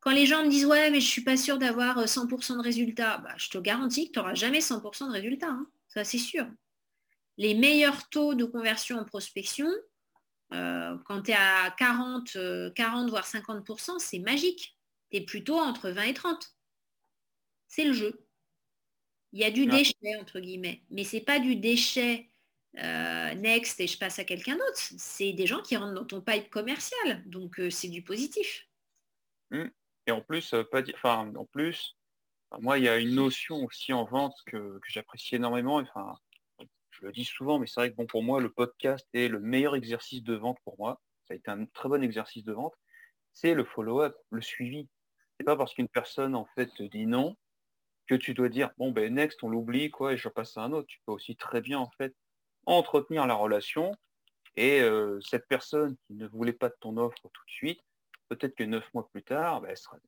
quand les gens me disent ouais mais je suis pas sûre d'avoir 100% euh, de résultats, bah, je te garantis que tu n'auras jamais 100% de résultats. Hein. Ça c'est sûr. Les meilleurs taux de conversion en prospection, euh, quand tu es à 40, 40 euh, voire 50%, c'est magique. Tu es plutôt entre 20 et 30. C'est le jeu. Il y a du déchet, entre guillemets. Mais ce n'est pas du déchet next et je passe à quelqu'un d'autre. C'est des gens qui rentrent dans ton pipe commercial. Donc c'est du positif. Mmh. Et en plus, pas enfin, en plus, moi, il y a une notion aussi en vente que, j'apprécie énormément. Enfin, je le dis souvent, mais c'est vrai que bon, pour moi, le podcast est le meilleur exercice de vente pour moi. Ça a été un très bon exercice de vente. C'est le follow-up, le suivi. C'est pas parce qu'une personne en fait te dit non que tu dois dire bon ben next on l'oublie quoi et je passe à un autre. Tu peux aussi très bien en fait entretenir la relation et cette personne qui ne voulait pas de ton offre tout de suite, peut-être que neuf mois plus tard, bah, elle sera.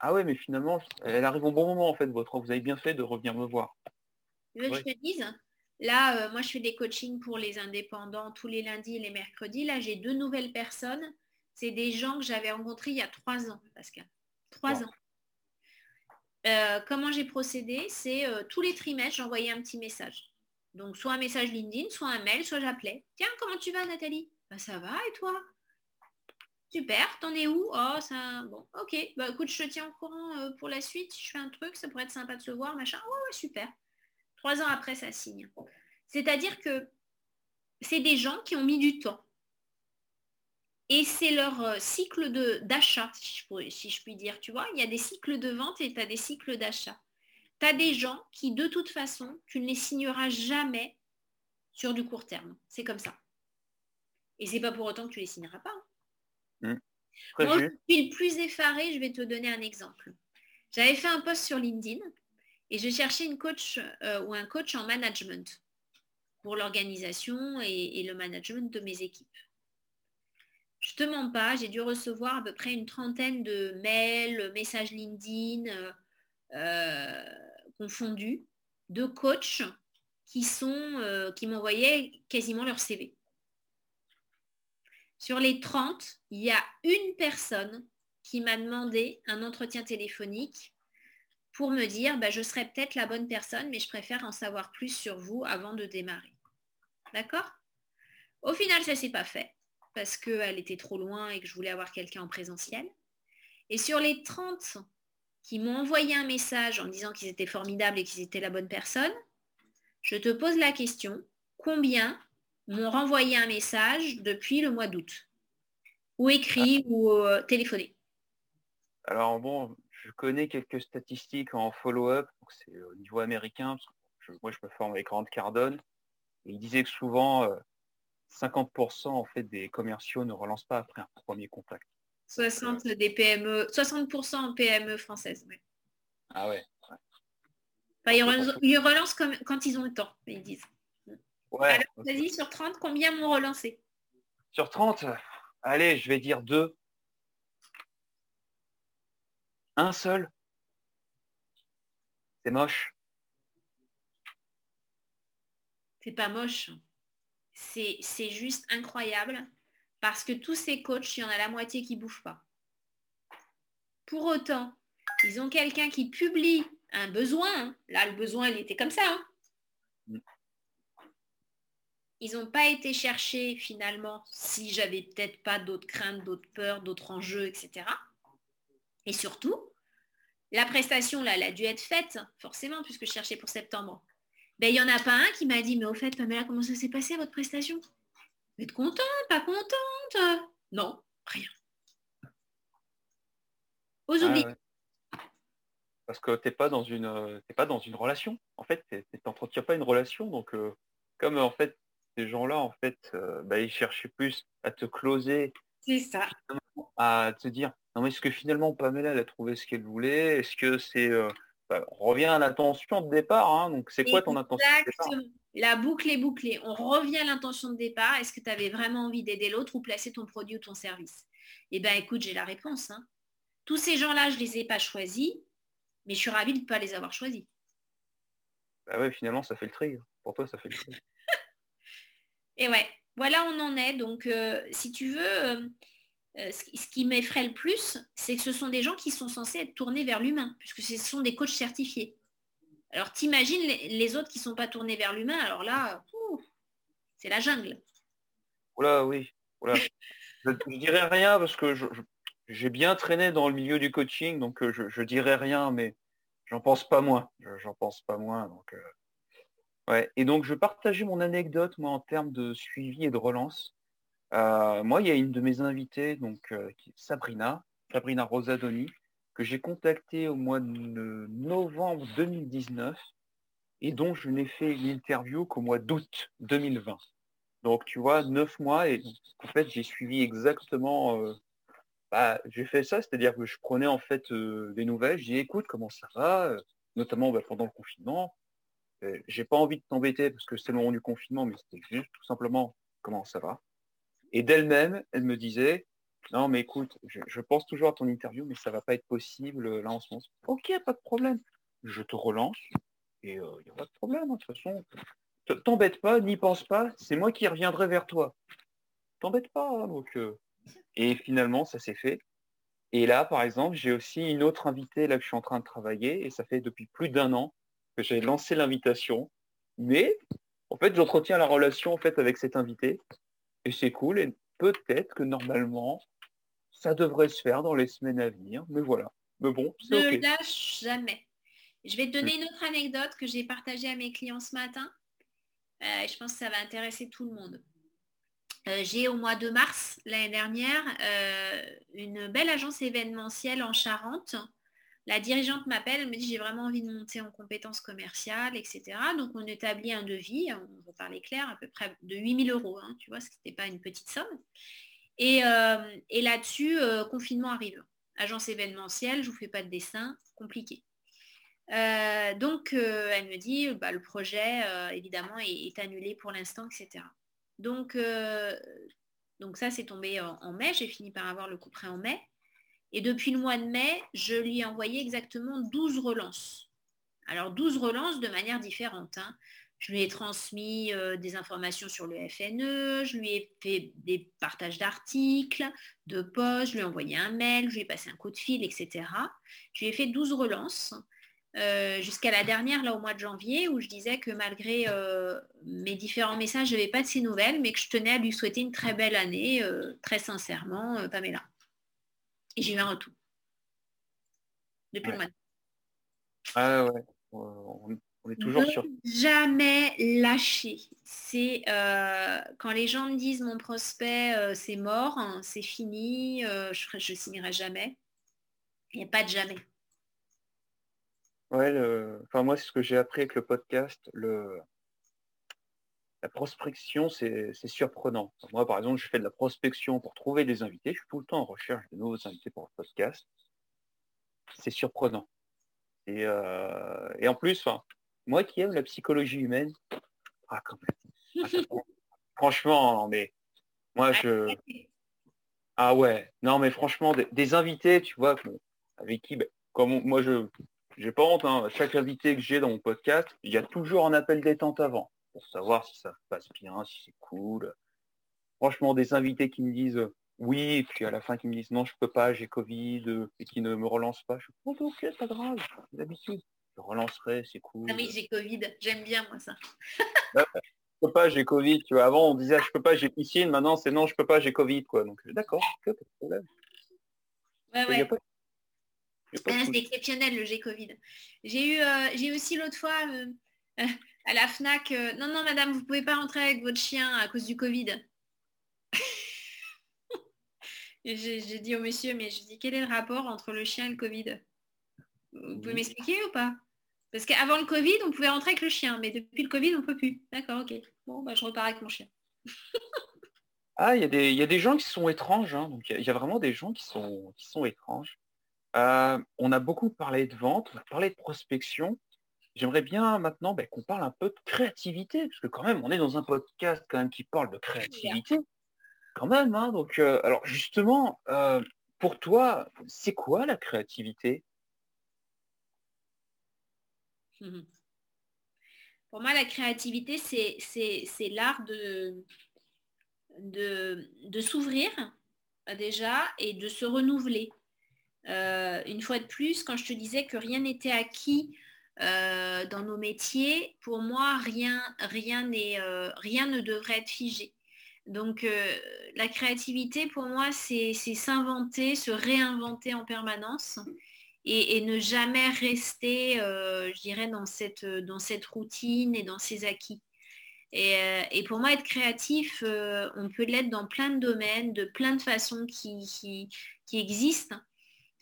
Ah ouais, mais finalement, elle arrive au bon moment en fait, votre Vous avez bien fait de revenir me voir. Tu veux que je te dise Là, euh, moi, je fais des coachings pour les indépendants tous les lundis et les mercredis. Là, j'ai deux nouvelles personnes. C'est des gens que j'avais rencontrés il y a trois ans, Pascal. Trois ans. Euh, comment j'ai procédé? C'est euh, tous les trimestres, j'envoyais un petit message. Donc, soit un message LinkedIn, soit un mail, soit j'appelais. Tiens, comment tu vas, Nathalie? Bah, Ça va, et toi? Super, t'en es où? Oh, ça. Bon, ok. Bah écoute, je te tiens au courant euh, pour la suite. Je fais un truc, ça pourrait être sympa de se voir, machin. Ouais, ouais, super. Trois ans après, ça signe. C'est-à-dire que c'est des gens qui ont mis du temps. Et c'est leur euh, cycle d'achat, si, si, je puis dire. Tu vois, il y a des cycles de vente et tu as des cycles d'achat. Tu as des gens qui, de toute façon, tu ne les signeras jamais sur du court terme. C'est comme ça. Et c'est pas pour autant que tu les signeras pas. Hein. Mmh. Moi, je suis le plus effaré, je vais te donner un exemple. J'avais fait un post sur LinkedIn et je cherchais une coach euh, ou un coach en management pour l'organisation et, le management de mes équipes. Je te mens pas, j'ai dû recevoir à peu près une trentaine de mails, messages LinkedIn euh, euh, confondus de coachs qui sont qui m'envoyaient quasiment leur CV. Sur les 30, il y a une personne qui m'a demandé un entretien téléphonique pour me dire bah, je serais peut-être la bonne personne, mais je préfère en savoir plus sur vous avant de démarrer. D'accord? Au final, ça ne s'est pas fait parce qu'elle était trop loin et que je voulais avoir quelqu'un en présentiel. Et sur les 30 qui m'ont envoyé un message en disant qu'ils étaient formidables et qu'ils étaient la bonne personne, je te pose la question, combien m'ont renvoyé un message depuis le mois d'août, ou écrit ou euh, téléphoné. Alors bon, je connais quelques statistiques en follow-up, c'est au niveau américain, moi je me forme avec Rand Cardone, et il disait que souvent 50% euh, en fait des commerciaux ne relancent pas après un premier contact. 60 des PME, 60% en PME française, oui. Ah ouais. ils, relancent, quand ils ont le temps, ils disent. Ouais. vas-y, sur 30, combien m'ont relancé? Sur 30, allez, je vais dire deux. Un seul. C'est moche. C'est pas moche. C'est juste incroyable. Parce que tous ces coachs, il y en a la moitié qui ne bouffent pas. Pour autant, ils ont quelqu'un qui publie un besoin. Là, le besoin, il était comme ça. Hein. Mm. Ils n'ont pas été chercher finalement si j'avais peut-être pas d'autres craintes, d'autres peurs, d'autres enjeux, etc. Et surtout, la prestation, là, elle a dû être faite, forcément, puisque je cherchais pour septembre. Ben, il n'y en a pas un qui m'a dit, mais au fait, Pamela, comment ça s'est passé votre prestation? Vous êtes contente, pas contente? Non, rien. Aux ah, Parce que tu n'es pas, dans une, euh, pas dans une relation. En fait, tu n'entretiens pas une relation. Donc, euh, comme en fait, ces gens-là, en fait, euh, bah, ils cherchaient plus à te closer. C'est ça. À te dire, non, mais est-ce que finalement, Pamela, elle a trouvé ce qu'elle voulait? Est-ce que c'est... Bah, revient à l'intention de départ. Hein. Donc, c'est quoi ton intention de départ? La boucle est bouclée. On revient à l'intention de départ. Est-ce que tu avais vraiment envie d'aider l'autre ou placer ton produit ou ton service? Eh bien, écoute, j'ai la réponse. Hein. Tous ces gens-là, je ne les ai pas choisis, mais je suis ravie de ne pas les avoir choisis. Bah ouais, finalement, ça fait le tri. Pour toi, ça fait le tri. Et ouais, voilà, on en est. Donc, euh, si tu veux, euh, euh, ce qui m'effraie le plus, c'est que ce sont des gens qui sont censés être tournés vers l'humain, puisque ce sont des coachs certifiés. Alors, t'imagines les, autres qui ne sont pas tournés vers l'humain, alors là, c'est la jungle. Oula, oui. je ne dirais rien parce que j'ai bien traîné dans le milieu du coaching, donc euh, je, je dirais rien, mais j'en pense pas moins. J'en pense pas moins. Donc, euh, ouais. Et donc je partageais mon anecdote moi en termes de suivi et de relance. Euh, moi, il y a une de mes invitées, donc Sabrina, Sabrina Rosadoni, que j'ai contactée au mois de novembre 2019 et dont je n'ai fait une interview qu'au mois d'août 2020. Donc tu vois, neuf mois et en fait j'ai suivi exactement bah, j'ai fait ça, c'est-à-dire que je prenais en fait euh, des nouvelles, j'ai écoute comment ça va, euh, notamment bah, pendant le confinement. j'ai pas envie de t'embêter parce que c'est le moment du confinement, mais c'était juste tout simplement comment ça va. Et d'elle-même, elle me disait, non mais écoute, je, pense toujours à ton interview, mais ça va pas être possible euh, là en ce moment. Ok, pas de problème. Je te relance et il n'y a pas de problème. De toute façon, t'embête pas, n'y pense pas, c'est moi qui reviendrai vers toi. T'embête pas, hein, donc et finalement, ça s'est fait. Et là, par exemple, j'ai aussi une autre invitée là que je suis en train de travailler, et ça fait depuis plus d'un an que j'ai lancé l'invitation. Mais en fait, j'entretiens la relation en fait avec cette invitée, et c'est cool. Et peut-être que normalement, ça devrait se faire dans les semaines à venir. Mais voilà. Mais bon, c'est Ne lâche jamais. Je vais te donner une autre anecdote que j'ai partagée à mes clients ce matin. Euh, je pense que ça va intéresser tout le monde. Euh, j'ai au mois de mars l'année dernière euh, une belle agence événementielle en Charente. La dirigeante m'appelle, elle me dit j'ai vraiment envie de monter en compétences commerciales, etc. Donc on établit un devis, on va parler clair, à peu près de 8000 euros, hein, tu vois, ce n'était pas une petite somme. Et, euh, là-dessus, confinement arrive. Agence événementielle, je ne vous fais pas de dessin, compliqué. donc elle me dit bah, le projet évidemment est annulé pour l'instant, etc. Donc, euh, donc ça, c'est tombé en, mai. J'ai fini par avoir le coup près en mai. Et depuis le mois de mai, je lui ai envoyé exactement 12 relances. Alors 12 relances de manière différente. Hein. Je lui ai transmis euh, des informations sur le FNE, je lui ai fait des partages d'articles, de posts, je lui ai envoyé un mail, je lui ai passé un coup de fil, etc. Je lui ai fait 12 relances. Euh, jusqu'à la dernière, là au mois de janvier, où je disais que malgré euh, mes différents messages, je n'avais pas de ses nouvelles, mais que je tenais à lui souhaiter une très belle année, euh, très sincèrement, Pamela. Et j'ai eu un retour. Depuis le mois de Ah ouais, on, est toujours sur. Jamais lâcher. C'est quand les gens me disent mon prospect, c'est mort, hein, c'est fini, je ne signerai jamais. Il n'y a pas de jamais. Ouais, enfin moi c'est ce que j'ai appris avec le podcast. Le... La prospection, c'est surprenant. Moi, par exemple, je fais de la prospection pour trouver des invités. Je suis tout le temps en recherche de nouveaux invités pour le podcast. C'est surprenant. Et, euh, et en plus, moi qui aime la psychologie humaine, ah, quand même. Ah, franchement, mais moi je. Ah ouais, non mais franchement, des, invités, tu vois, avec qui, ben, comme moi je, j'ai pas honte, hein. chaque invité que j'ai dans mon podcast, il y a toujours un appel détente avant, pour savoir si ça passe bien, si c'est cool. franchement, des invités qui me disent oui, et puis à la fin qui me disent non, je peux pas, j'ai Covid, et qui ne me relancent pas. Je suis oh, ok, pas grave, d'habitude. Je relancerai, c'est cool. Ah oui, j'ai Covid, j'aime bien moi ça. je peux pas, j'ai Covid. Tu vois, avant on disait je peux pas, j'ai piscine, maintenant c'est non, je peux pas, j'ai Covid, quoi. Donc d'accord, pas de problème. Ouais, ouais. Ah, c'est exceptionnel le G Covid. J'ai eu, euh, j'ai aussi l'autre fois euh, euh, à la FNAC, non, non, madame, vous pouvez pas rentrer avec votre chien à cause du Covid. j'ai dit au monsieur, mais je dis quel est le rapport entre le chien et le Covid? Vous pouvez m'expliquer ou pas? Parce qu'avant le Covid, on pouvait rentrer avec le chien, mais depuis le Covid, on ne peut plus. D'accord, ok. Bon, bah, je repars avec mon chien. ah, il y, y, a des gens qui sont étranges. Hein. Donc, il y, a vraiment des gens qui sont, qui sont étranges. Euh, on a beaucoup parlé de vente, on a parlé de prospection. J'aimerais bien maintenant ben, qu'on parle un peu de créativité, parce que quand même, on est dans un podcast quand même qui parle de créativité. Quand même, hein, donc euh, alors justement, euh, pour toi, c'est quoi la créativité? Pour moi, la créativité, c'est l'art de, de, s'ouvrir déjà et de se renouveler. Euh, une fois de plus, quand je te disais que rien n'était acquis euh, dans nos métiers, pour moi, rien, rien, euh, rien ne devrait être figé. Donc la créativité, pour moi, c'est s'inventer, se réinventer en permanence et, ne jamais rester, je dirais, dans cette, dans cette routine et dans ses acquis. Et, pour moi, être créatif, on peut l'être dans plein de domaines, de plein de façons qui, qui existent.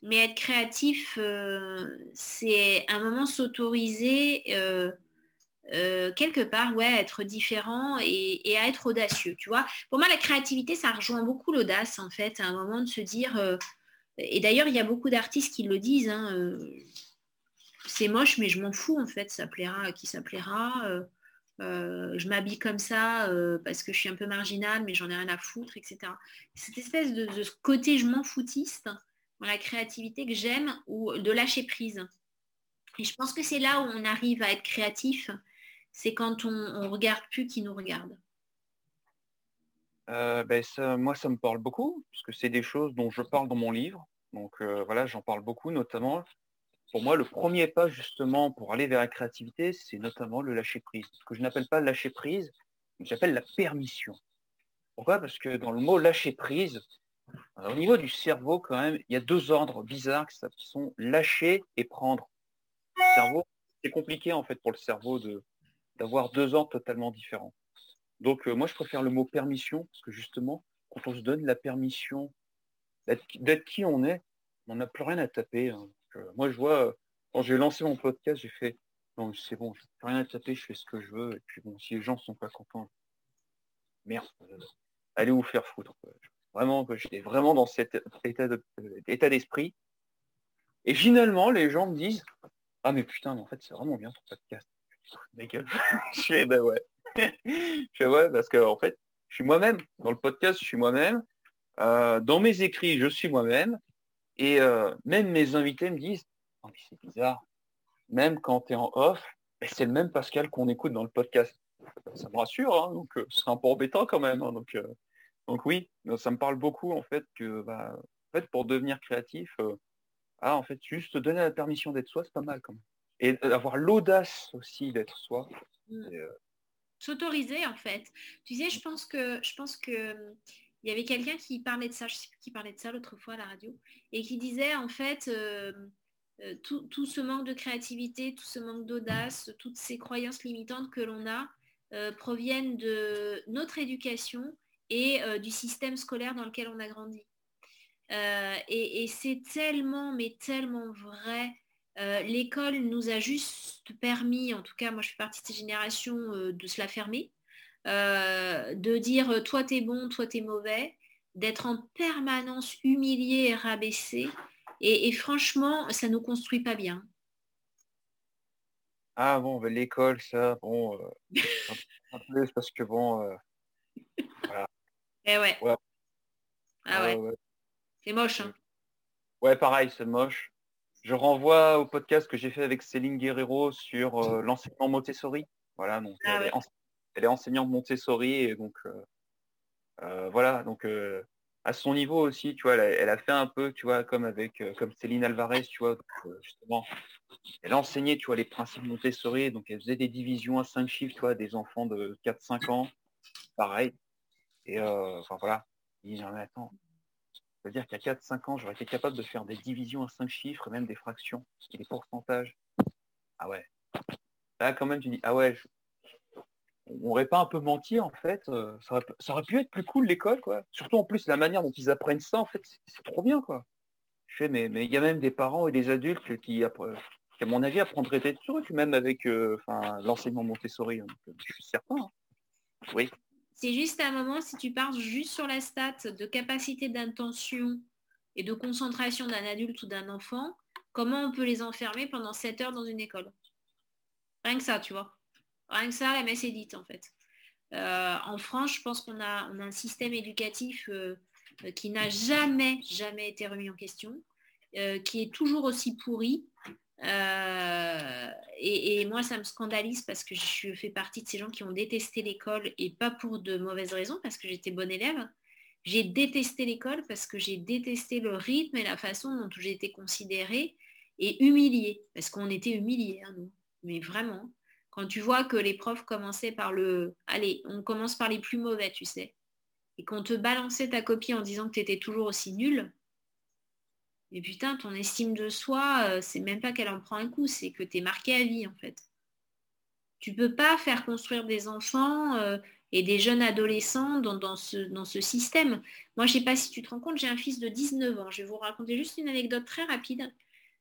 Mais être créatif, euh, c'est un moment s'autoriser euh, euh, quelque part, ouais, être différent et, à être audacieux. Tu vois, pour moi, la créativité, ça rejoint beaucoup l'audace, en fait, à un moment de se dire. Et d'ailleurs, il y a beaucoup d'artistes qui le disent. Hein, c'est moche, mais je m'en fous, en fait. Ça plaira à qui ça plaira. je m'habille comme ça parce que je suis un peu marginale, mais j'en ai rien à foutre, etc. Cette espèce de, côté je m'en foutiste, dans la créativité que j'aime ou de lâcher prise. Et je pense que c'est là où on arrive à être créatif, c'est quand on, ne regarde plus qui nous regarde. Euh, ben moi, ça me parle beaucoup, puisque c'est des choses dont je parle dans mon livre. Donc euh, voilà, j'en parle beaucoup, notamment. Pour moi, le premier pas justement pour aller vers la créativité, c'est notamment le lâcher prise. Ce que je n'appelle pas lâcher prise, j'appelle la permission. Pourquoi? Parce que dans le mot lâcher prise, au niveau du cerveau, quand même, il y a deux ordres bizarres qui sont lâcher et prendre. Cerveau, c'est compliqué en fait pour le cerveau d'avoir deux ordres totalement différents. Donc euh, moi, je préfère le mot permission parce que justement, quand on se donne la permission d'être qui on est, on n'a plus rien à taper. Hein. Euh, moi, je vois, quand j'ai lancé mon podcast, j'ai fait, non, c'est bon, je n'ai rien à taper, je fais ce que je veux. Et puis bon, si les gens ne sont pas contents, merde, euh, allez vous faire foutre vraiment j'étais vraiment dans cet état d'esprit. et finalement, les gens me disent Ah mais putain, en fait, c'est vraiment bien ton podcast. ben ouais. Je fais ouais, parce que en fait, je suis moi-même. Dans le podcast, je suis moi-même. Euh, dans mes écrits, je suis moi-même. Et euh, même mes invités me disent oh, mais c'est bizarre. Même quand tu es en off, ben, c'est le même Pascal qu'on écoute dans le podcast. Ça me rassure, hein, donc euh, c'est un peu embêtant quand même. Hein, donc donc oui, ça me parle beaucoup en fait que bah, en fait, pour devenir créatif, ah, en fait, juste donner la permission d'être soi, c'est pas mal quand même. Et avoir l'audace aussi d'être soi. Euh, S'autoriser en fait. Tu sais, je pense que je pense que il y avait quelqu'un qui parlait de ça, je sais plus qui parlait de ça l'autre fois à la radio, et qui disait en fait euh, tout, tout, ce manque de créativité, tout ce manque d'audace, toutes ces croyances limitantes que l'on a proviennent de notre éducation et euh, du système scolaire dans lequel on a grandi. Euh, et, c'est tellement, mais tellement vrai. Euh, l'école nous a juste permis, en tout cas moi je fais partie de cette génération, de se la fermer, de dire toi t'es bon, toi t'es mauvais, d'être en permanence humilié et rabaissé. Et, franchement, ça ne nous construit pas bien. Ah bon, ben, l'école, ça, bon, un peu parce que bon, eh ouais. Ah ouais. C'est moche. Hein. Ouais, pareil, c'est moche. Je renvoie au podcast que j'ai fait avec Céline Guerrero sur euh, l'enseignement Montessori. Voilà, donc ah elle, est enseignante Montessori et donc euh, voilà, donc à son niveau aussi, tu vois, elle a, fait un peu, tu vois, comme avec comme Céline Alvarez, tu vois, justement, elle a enseigné, tu vois, les principes Montessori, donc elle faisait des divisions à cinq chiffres, tu vois, des enfants de 4-5 ans, pareil. Et enfin voilà, il dit, mais attends, c'est-à-dire qu'à 4-5 ans, j'aurais été capable de faire des divisions à 5 chiffres, même des fractions et des pourcentages. Ah ouais. Là, quand même, tu dis, ah ouais, on aurait pas un peu menti, en fait. Euh, ça, aurait, pu être plus cool, l'école, quoi. Surtout, en plus, la manière dont ils apprennent ça, en fait, c'est trop bien, quoi. Je fais, mais il y a même des parents et des adultes qui, à mon avis, apprendraient des trucs, même avec euh, l'enseignement Montessori. Hein, je suis certain. Hein. Oui. C'est juste un moment, si tu pars juste sur la stat de capacité d'intention et de concentration d'un adulte ou d'un enfant, comment on peut les enfermer pendant 7 heures dans une école? Rien que ça, tu vois. Rien que ça, la messe est dite, en fait. Euh, en France, je pense qu'on a, un système éducatif euh, qui n'a jamais, jamais été remis en question, euh, qui est toujours aussi pourri, euh, et, moi, ça me scandalise parce que je fais partie de ces gens qui ont détesté l'école et pas pour de mauvaises raisons, parce que j'étais bonne élève. J'ai détesté l'école parce que j'ai détesté le rythme et la façon dont j'ai été considérée et humiliée, parce qu'on était humiliés, hein. Mais vraiment, quand tu vois que les profs commençaient par le... Allez, on commence par les plus mauvais, tu sais, et qu'on te balançait ta copie en disant que tu étais toujours aussi nul, mais putain, ton estime de soi, euh, c'est même pas qu'elle en prend un coup, c'est que tu es marqué à vie en fait. Tu peux pas faire construire des enfants euh, et des jeunes adolescents dans, ce, système. Moi, je sais pas si tu te rends compte, j'ai un fils de 19 ans. Je vais vous raconter juste une anecdote très rapide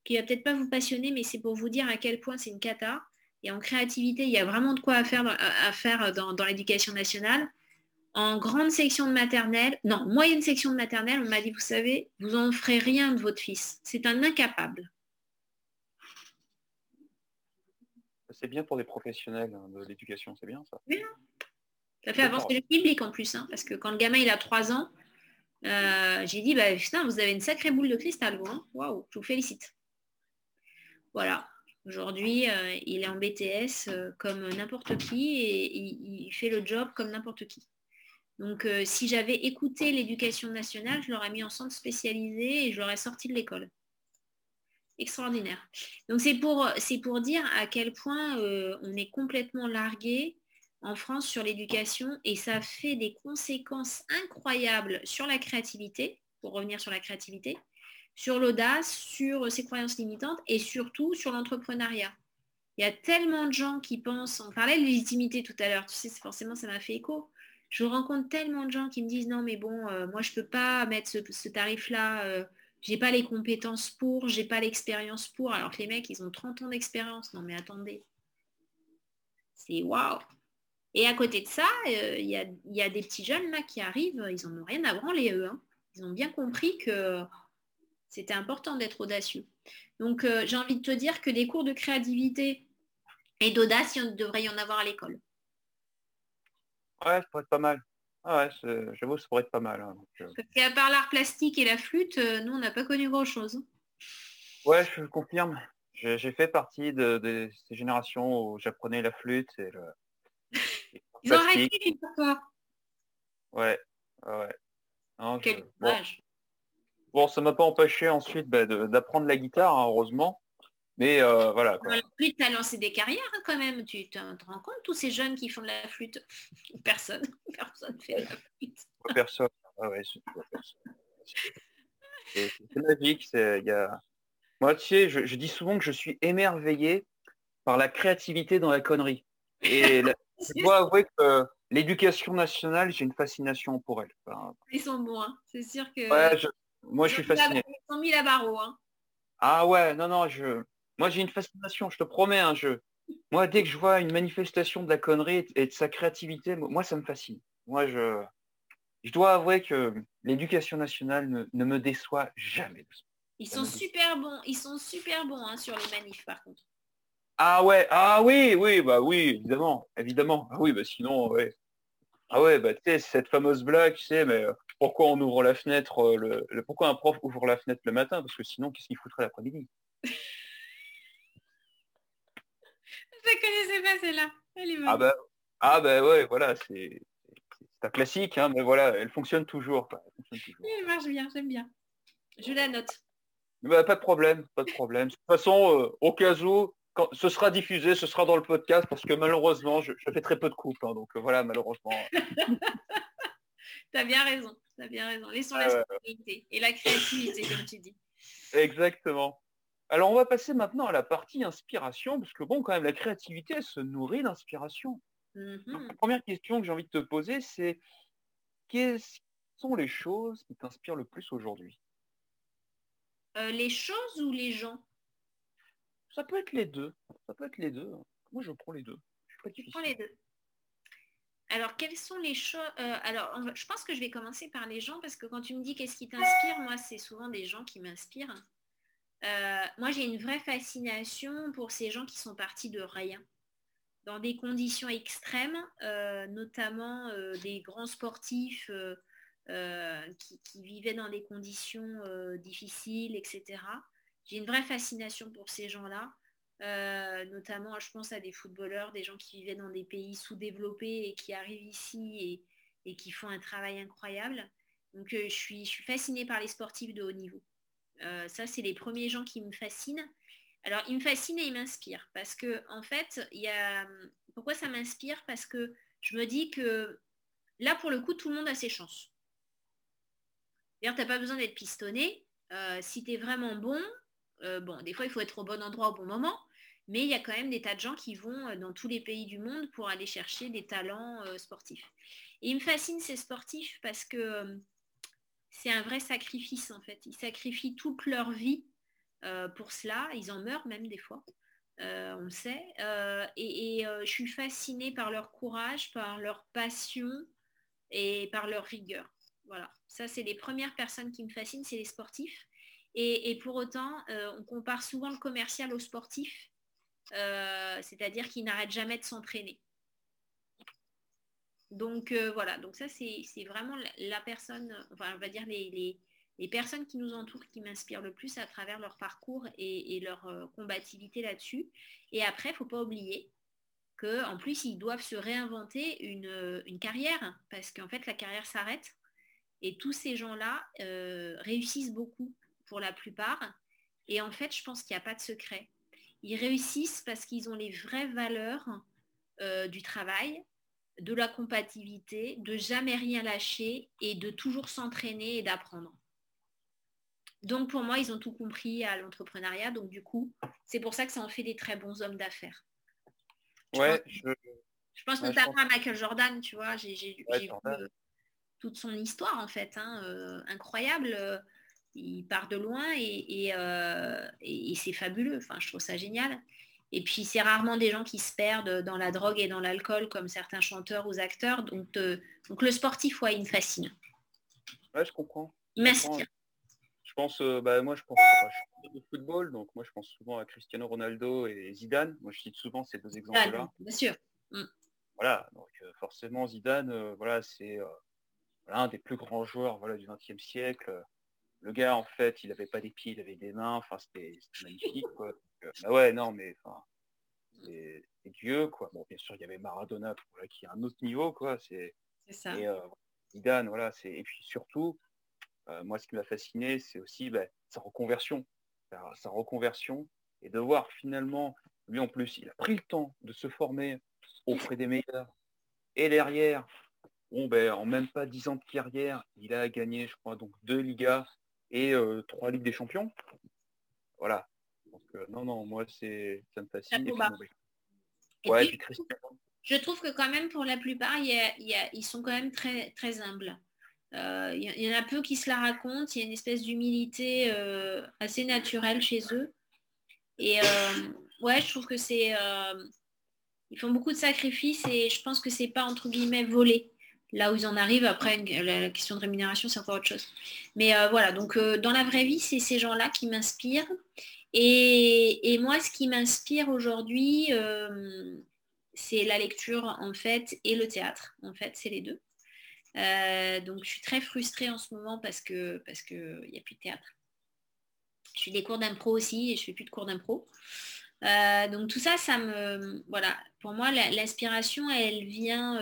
qui va peut-être pas vous passionner, mais c'est pour vous dire à quel point c'est une cata. Et en créativité, il y a vraiment de quoi à faire à faire dans l'éducation nationale en grande section de maternelle, non, moyenne section de maternelle, on m'a dit, vous savez, vous n'en ferez rien de votre fils. C'est un incapable. C'est bien pour les professionnels hein, de l'éducation, c'est bien ça. Oui, ça fait avancer le public en plus, hein, parce que quand le gamin il a 3 ans, euh, j'ai dit, bah, putain, vous avez une sacrée boule de cristal, vous. Hein. Waouh, je vous félicite. Voilà. Aujourd'hui, euh, il est en BTS euh, comme n'importe qui et il fait le job comme n'importe qui. Donc, euh, si j'avais écouté l'éducation nationale, je l'aurais mis en centre spécialisé et je l'aurais sorti de l'école. Extraordinaire. Donc, c'est pour, dire à quel point euh, on est complètement largué en France sur l'éducation et ça fait des conséquences incroyables sur la créativité, pour revenir sur la créativité, sur l'audace, sur ses croyances limitantes et surtout sur l'entrepreneuriat. Il y a tellement de gens qui pensent, on parlait de légitimité tout à l'heure, tu sais, forcément ça m'a fait écho je rencontre tellement de gens qui me disent non mais bon, euh, moi je peux pas mettre ce, tarif-là, euh, j'ai pas les compétences pour, j'ai pas l'expérience pour, alors que les mecs ils ont 30 ans d'expérience. Non mais attendez. C'est waouh. Et à côté de ça, euh, il y, a, des petits jeunes là qui arrivent, ils n'en ont rien à branler eux. Hein. Ils ont bien compris que c'était important d'être audacieux. Donc j'ai envie de te dire que des cours de créativité et d'audace, il devrait y en avoir à l'école. Ouais, ça pourrait être pas mal. Ah ouais, j'avoue, ça pourrait être pas mal. Hein, euh. Parce qu'à part l'art plastique et la flûte, euh, nous, on n'a pas connu grand-chose. Ouais, je confirme. J'ai fait partie de, ces générations où j'apprenais la flûte et le... Ils ont arrêté quoi Ouais, ouais. Quel bon. bon, ça m'a pas empêché ensuite bah, d'apprendre la guitare, hein, heureusement. Mais euh, voilà. La flûte, a lancé des carrières hein, quand même. Tu te, rends compte, tous ces jeunes qui font de la flûte? Personne. Personne fait de la flûte. Personne. Ah ouais, c'est magique. Il y a... Moi, tu sais, je, dis souvent que je suis émerveillé par la créativité dans la connerie. Et je dois avouer que l'éducation nationale, j'ai une fascination pour elle. Ils sont bons, hein. c'est sûr que... Moi, je suis fasciné. Ils sont mis. Hein. Ah ouais, non, non, je... Moi, j'ai une fascination, je te promets, un jeu. Moi, dès que je vois une manifestation de la connerie et de sa créativité, moi, ça me fascine. Moi, je, je dois avouer que l'éducation nationale ne, me déçoit jamais. Ils sont super bons, ils sont super bons hein, sur les manifs, par contre. Ah ouais, ah oui, oui, bah oui, évidemment, évidemment. Ah oui, bah sinon, ouais. Ah ouais, bah tu sais, cette fameuse blague, tu sais, mais euh, pourquoi on ouvre la fenêtre, euh, le, pourquoi un prof ouvre la fenêtre le matin? Parce que sinon, qu'est-ce qu'il foutrait l'après-midi? Je connaissais pas celle-là. Ah bah, ah bah ouais, voilà, c'est C'est classique, hein, mais voilà, elle fonctionne toujours. Elle, marche bien, j'aime bien. Je la note. Bah, pas de problème, pas de problème. De toute façon, euh, au cas où, quand ce sera diffusé, ce sera dans le podcast parce que malheureusement, je, fais très peu de coupes. Hein, donc euh, voilà, malheureusement. tu as bien raison, tu as bien raison. Laissons la spontanéité et la créativité, comme tu dis. Exactement. Alors on va passer maintenant à la partie inspiration, parce que bon, quand même, la créativité, elle se nourrit d'inspiration. Mm-hmm. La première question que j'ai envie de te poser, c'est quelles sont les choses qui t'inspirent le plus aujourd'hui? Euh, Les choses ou les gens? Ça peut être les deux. Ça peut être les deux. Moi, je prends les deux. Je, prends les deux. Alors, quelles sont les choses euh, Alors, je pense que je vais commencer par les gens parce que quand tu me dis qu'est-ce qui t'inspire, moi, c'est souvent des gens qui m'inspirent. Euh, moi, j'ai une vraie fascination pour ces gens qui sont partis de rien, dans des conditions extrêmes, euh, notamment euh, des grands sportifs qui, vivaient dans des conditions difficiles, etc. J'ai une vraie fascination pour ces gens-là. notamment, je pense à des footballeurs, des gens qui vivaient dans des pays sous-développés et qui arrivent ici et, qui font un travail incroyable. Donc, je suis fascinée par les sportifs de haut niveau. Euh, ça, c'est les premiers gens qui me fascinent. Alors, ils me fascinent et ils m'inspirent parce que, en fait, il y a... pourquoi ça m'inspire? Parce que je me dis que là, pour le coup, tout le monde a ses chances. D'ailleurs, tu n'as pas besoin d'être pistonné. Euh, si tu es vraiment bon, euh, bon, des fois, il faut être au bon endroit au bon moment, mais il y a quand même des tas de gens qui vont dans tous les pays du monde pour aller chercher des talents sportifs. Et ils me fascinent ces sportifs parce que c'est un vrai sacrifice en fait. Ils sacrifient toute leur vie euh, pour cela. Ils en meurent même des fois. Euh, on le sait. Euh, et, je suis fascinée par leur courage, par leur passion et par leur rigueur. Voilà. Ça, c'est les premières personnes qui me fascinent, c'est les sportifs. Et, pour autant, on compare souvent le commercial aux sportifs, c'est-à-dire qu'ils n'arrêtent jamais de s'entraîner. Donc euh, voilà, donc ça c'est vraiment la, personne, on va dire les, personnes qui nous entourent qui m'inspirent le plus à travers leur parcours et, leur euh, combativité là-dessus. Et après, il ne faut pas oublier qu'en plus, ils doivent se réinventer une, carrière, parce qu'en fait, la carrière s'arrête. Et tous ces gens-là euh, réussissent beaucoup pour la plupart. Et en fait, je pense qu'il n'y a pas de secret. Ils réussissent parce qu'ils ont les vraies valeurs du travail, de la compatibilité, de jamais rien lâcher et de toujours s'entraîner et d'apprendre. Donc pour moi, ils ont tout compris à l'entrepreneuriat. Donc du coup, c'est pour ça que ça en fait des très bons hommes d'affaires. Ouais, je, pense notamment à Michael Jordan, tu vois. J'ai vu toute son histoire en fait, hein, euh, incroyable. Il part de loin et, euh, et c'est fabuleux. Enfin, je trouve ça génial. Et puis, c'est rarement des gens qui se perdent dans la drogue et dans l'alcool comme certains chanteurs ou acteurs. Donc, euh, donc le sportif, ouais, il me fascine. Ouais, je comprends. Merci. Je pense, euh, bah, moi, je pense au football. Donc, moi, je pense souvent à Cristiano Ronaldo et Zidane. Moi, je cite souvent ces deux exemples-là. Bien sûr. Mm. Voilà. Donc, euh, forcément, Zidane, voilà, c'est l'un des plus grands joueurs voilà, du XXe siècle. Le gars, en fait, il n'avait pas des pieds, il avait des mains. Enfin, c'était magnifique. Quoi. Bah ouais, non, mais enfin, c'est Dieu, quoi. Bon, bien sûr, il y avait Maradona qui est un autre niveau, quoi. C'est ça. Et euh, Zidane, voilà. C'est et puis surtout, euh, moi, ce qui m'a fasciné, c'est aussi bah, sa reconversion, sa, reconversion, et de voir finalement, lui en plus, il a pris le temps de se former auprès des meilleurs. Et derrière, bon, ben, en même pas dix ans de carrière, il a gagné, je crois, donc deux Ligas et euh, trois Ligues des Champions. Voilà, non, non, moi, c'est ça me fascine. je trouve que quand même, pour la plupart, ils sont quand même très, très humbles. Euh, il y, en a peu qui se la racontent. Il y a une espèce d'humilité euh, assez naturelle chez eux. Et euh, ouais, je trouve que c'est... ils font beaucoup de sacrifices et je pense que c'est pas, entre guillemets, volé là où ils en arrivent. Après, la question de rémunération, c'est encore autre chose. Mais voilà, donc dans la vraie vie, c'est ces gens-là qui m'inspirent. Et, moi, ce qui m'inspire aujourd'hui, euh, c'est la lecture en fait et le théâtre. En fait, c'est les deux. Euh, donc, je suis très frustrée en ce moment parce que parce que il n'y a plus de théâtre. Je fais des cours d'impro aussi et je fais plus de cours d'impro. Euh, donc tout ça, ça me voilà. Pour moi, l'inspiration, elle vient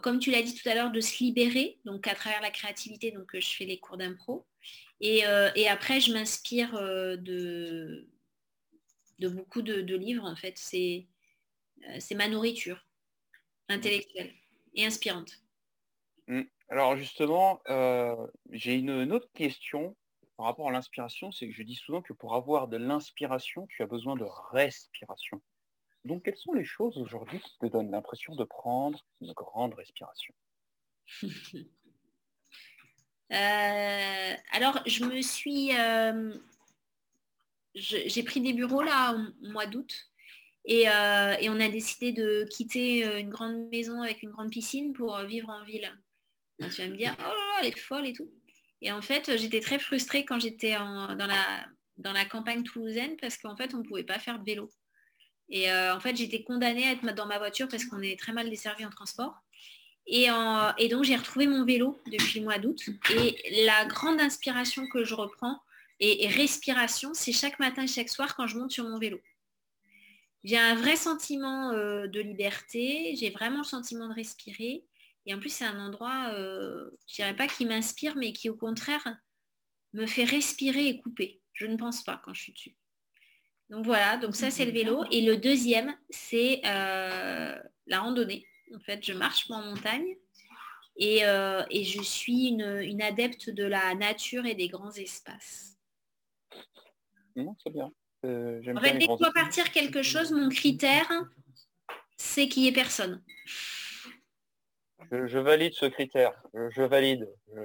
comme tu l'as dit tout à l'heure, de se libérer, donc à travers la créativité, donc je fais les cours d'impro. Et, et, après, je m'inspire de, de beaucoup de, livres, en fait. C'est ma nourriture intellectuelle et inspirante. Mmh. Alors justement, j'ai une, autre question par rapport à l'inspiration, c'est que je dis souvent que pour avoir de l'inspiration, tu as besoin de respiration. Donc, quelles sont les choses aujourd'hui qui te donnent l'impression de prendre une grande respiration? euh, Alors, je me suis... Euh, j'ai pris des bureaux là au mois d'août euh, et, on a décidé de quitter une grande maison avec une grande piscine pour vivre en ville. tu vas me dire, oh, elle est folle et tout. Et en fait, j'étais très frustrée quand j'étais dans, la, campagne toulousaine parce qu'en fait, on ne pouvait pas faire de vélo. Et en fait, j'étais condamnée à être dans ma voiture parce qu'on est très mal desservi en transport. Et, donc, j'ai retrouvé mon vélo depuis le mois d'août. Et la grande inspiration que je reprends et, respiration, c'est chaque matin et chaque soir quand je monte sur mon vélo. J'ai un vrai sentiment euh, de liberté, j'ai vraiment le sentiment de respirer. Et en plus, c'est un endroit, euh, je dirais pas qui m'inspire, mais qui au contraire me fait respirer et couper. Je ne pense pas quand je suis dessus. Donc voilà, donc ça c'est le vélo. Et le deuxième, c'est euh, la randonnée. En fait, je marche en montagne et, euh, je suis une, adepte de la nature et des grands espaces. Non, c'est bien. Euh, en fait, dès que je partir quelque chose, mon critère, c'est qu'il n'y ait personne. Je, valide ce critère. Je, valide. Je,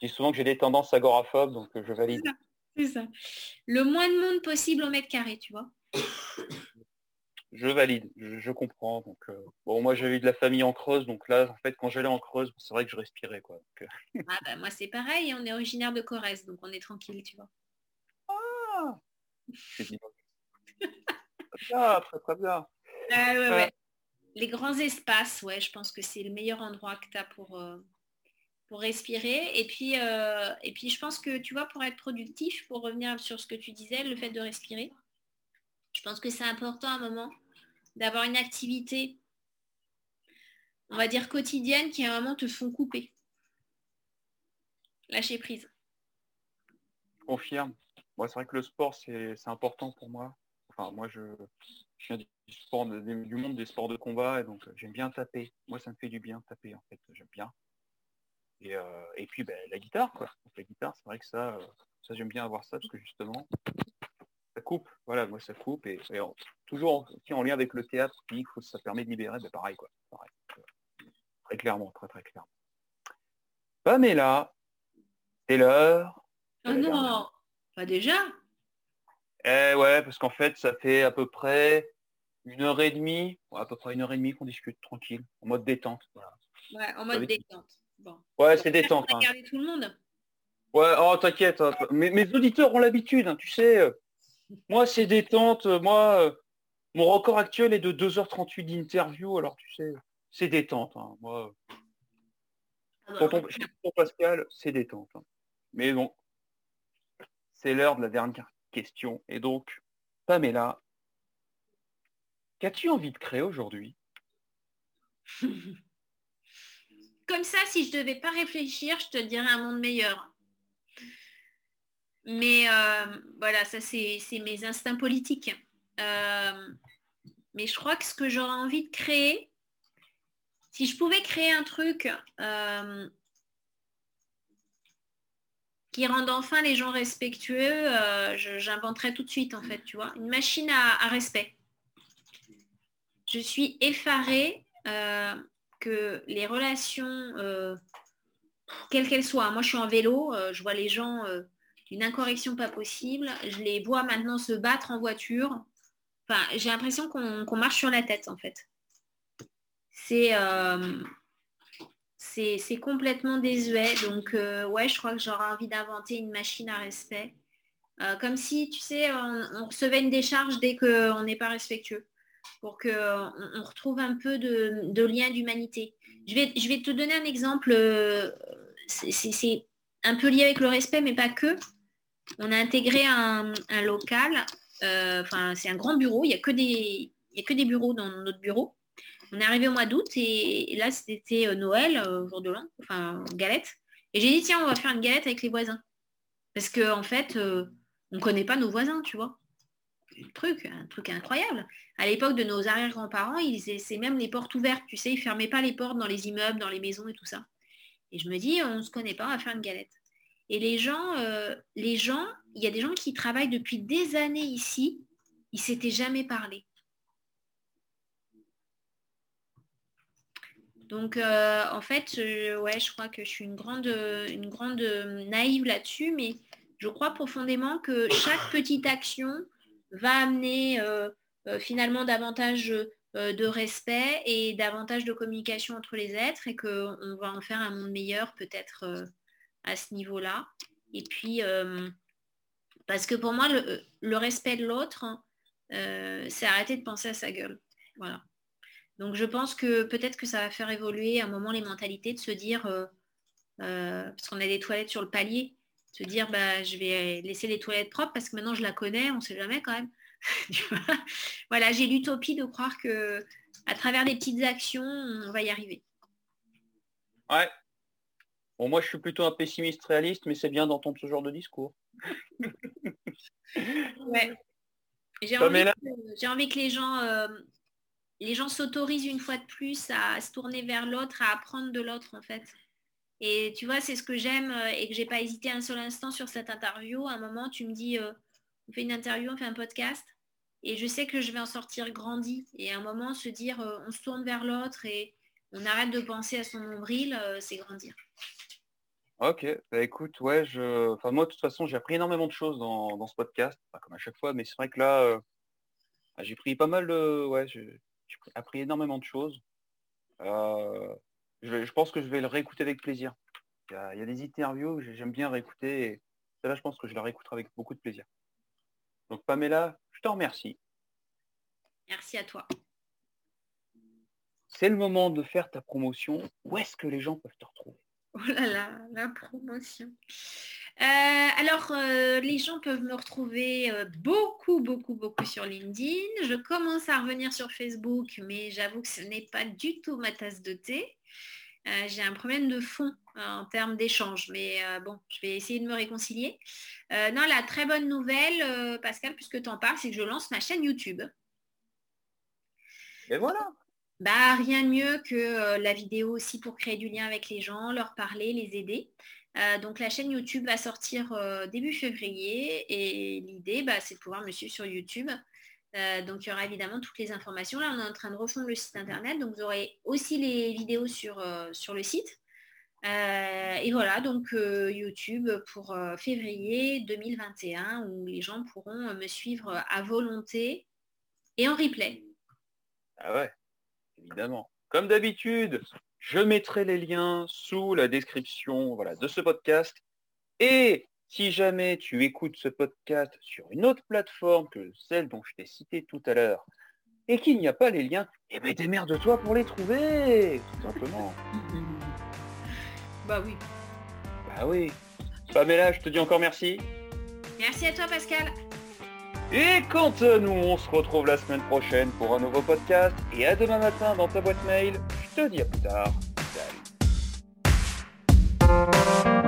dis souvent que j'ai des tendances agoraphobes, donc je valide. C'est ça. Le moins de monde possible au mètre carré, tu vois. Je valide, je, comprends. Donc, euh, bon, moi j'avais de la famille en Creuse, donc là, en fait, quand j'allais en Creuse, c'est vrai que je respirais, quoi. Euh. ah bah, moi c'est pareil, on est originaire de Corrèze, donc on est tranquille, tu vois. Ah ah, très très bien. Ah, Les grands espaces, ouais, je pense que c'est le meilleur endroit que tu as pour, euh, respirer. Et puis, euh, et puis, je pense que, tu vois, pour être productif, pour revenir sur ce que tu disais, le fait de respirer, je pense que c'est important à un moment d'avoir une activité, on va dire quotidienne, qui à un moment te font couper. Lâcher prise. Confirme. Moi, c'est vrai que le sport, c'est important pour moi. Enfin, moi, je, viens du, du monde des sports de combat, et donc j'aime bien taper. Moi, ça me fait du bien taper, en fait. J'aime bien. Euh, et, puis ben, la guitare, quoi. la guitare, c'est vrai que ça, euh, ça j'aime bien avoir ça parce que justement, ça coupe. Voilà, moi ça coupe et, toujours en, lien avec le théâtre, ça permet de libérer, ben, pareil quoi. Très clairement, très très clairement. Pamela, c'est l'heure. Oh non, pas déjà. Eh ouais, parce qu'en fait, ça fait à peu près une heure et demie, à peu près une heure et demie qu'on discute tranquille, en mode détente. Ouais, en mode détente. Ouais, c'est détente. Hein. tout le monde. Ouais, oh t'inquiète. Hein. Mes, auditeurs ont l'habitude, hein, tu sais. Moi, c'est détente. Moi, euh, mon record actuel est de 2h38 d'interview. Alors, tu sais, c'est détente. Moi, ah bah, pour Pascal, c'est détente. Mais bon, c'est l'heure de la dernière question. Et donc, Pamela, qu'as-tu envie de créer aujourd'hui? Comme ça, si je devais pas réfléchir, je te dirais un monde meilleur. Mais euh, voilà, ça c'est mes instincts politiques. Euh, mais je crois que ce que j'aurais envie de créer, si je pouvais créer un truc euh, qui rende enfin les gens respectueux, j'inventerais tout de suite en fait, tu vois, une machine à, respect. Je suis effarée que les relations, quelles qu'elles soient, moi je suis en vélo, je vois les gens euh, d'une incorrection pas possible, je les vois maintenant se battre en voiture. Enfin, j'ai l'impression qu'on marche sur la tête en fait. C'est c'est complètement désuet. Donc ouais, je crois que j'aurais envie d'inventer une machine à respect. comme si, tu sais, on recevait une décharge dès qu'on n'est pas respectueux pour qu'on on retrouve un peu de, lien d'humanité. Je vais, je vais te donner un exemple, euh, c'est un peu lié avec le respect, mais pas que. On a intégré un, local, euh, enfin c'est un grand bureau, il n'y a, que des, a que des bureaux dans notre bureau. On est arrivé au mois d'août et, là, c'était Noël, jour de l'an, enfin, galette. Et j'ai dit, tiens, on va faire une galette avec les voisins. Parce qu'en en fait, on ne connaît pas nos voisins, tu vois. Un truc, truc incroyable. À l'époque de nos arrière-grands-parents, c'est même les portes ouvertes, tu sais, ils ne fermaient pas les portes dans les immeubles, dans les maisons et tout ça. Et je me dis, on ne se connaît pas, on va faire une galette. Et les gens, euh, les gens, il y a des gens qui travaillent depuis des années ici, ils ne s'étaient jamais parlé. Donc, euh, en fait, ouais, je crois que je suis une grande, une grande naïve là-dessus, mais je crois profondément que chaque petite action va amener euh, finalement davantage de respect et davantage de communication entre les êtres et qu'on va en faire un monde meilleur peut-être à ce niveau-là. Et puis, euh, parce que pour moi, le, respect de l'autre, euh, c'est arrêter de penser à sa gueule. Voilà. Donc je pense que peut-être que ça va faire évoluer à un moment les mentalités de se dire, euh, parce qu'on a des toilettes sur le palier, se dire bah, je vais laisser les toilettes propres parce que maintenant je la connais, on ne sait jamais quand même. voilà, j'ai l'utopie de croire que à travers des petites actions, on va y arriver. Ouais, Bon, moi, je suis plutôt un pessimiste réaliste, mais c'est bien d'entendre ce genre de discours. ouais. J'ai envie, que les gens, euh, les gens s'autorisent une fois de plus à se tourner vers l'autre, à apprendre de l'autre, en fait. Et tu vois, c'est ce que j'aime euh, et que j'ai pas hésité un seul instant sur cette interview. À un moment, tu me dis, euh, on fait une interview, on fait un podcast. Et je sais que je vais en sortir grandi. Et à un moment, se dire, on se tourne vers l'autre et on arrête de penser à son nombril, c'est grandir. Ok, bah écoute, ouais, je. Enfin moi de toute façon j'ai appris énormément de choses dans, ce podcast, pas comme à chaque fois, mais c'est vrai que là euh, bah, j'ai pris pas mal de. Ouais, j'ai appris énormément de choses. Euh, je, pense que je vais le réécouter avec plaisir. Il y a, des interviews que j'aime bien réécouter et là je pense que je la réécouterai avec beaucoup de plaisir. Donc Pamela, je te remercie. Merci à toi. C'est le moment de faire ta promotion. Où est-ce que les gens peuvent te retrouver? Oh là là, la promotion. Euh, alors, euh, les gens peuvent me retrouver euh, beaucoup, beaucoup, beaucoup sur LinkedIn. Je commence à revenir sur Facebook, mais j'avoue que ce n'est pas du tout ma tasse de thé. J'ai un problème de fond en termes d'échange, mais bon, je vais essayer de me réconcilier. non, la très bonne nouvelle, Pascal, puisque tu en parles, c'est que je lance ma chaîne YouTube. Et voilà. Bah, rien de mieux que euh, la vidéo aussi pour créer du lien avec les gens, leur parler, les aider. Euh, donc la chaîne YouTube va sortir euh, début février et l'idée, bah, c'est de pouvoir me suivre sur YouTube. donc il y aura évidemment toutes les informations. Là, on est en train de refondre le site internet, donc vous aurez aussi les vidéos sur, sur le site. et voilà, donc YouTube pour février 2021 où les gens pourront me suivre à volonté et en replay. Ah ouais évidemment. Comme d'habitude, je mettrai les liens sous la description voilà, de ce podcast. Et si jamais tu écoutes ce podcast sur une autre plateforme que celle dont je t'ai cité tout à l'heure, et qu'il n'y a pas les liens, eh bien démerde-toi pour les trouver, tout simplement. bah oui. Bah oui. Pamela, je te dis encore merci. Merci à toi Pascal. Et quant à nous, on se retrouve la semaine prochaine pour un nouveau podcast. Et à demain matin dans ta boîte mail. Je te dis à plus tard. Salut.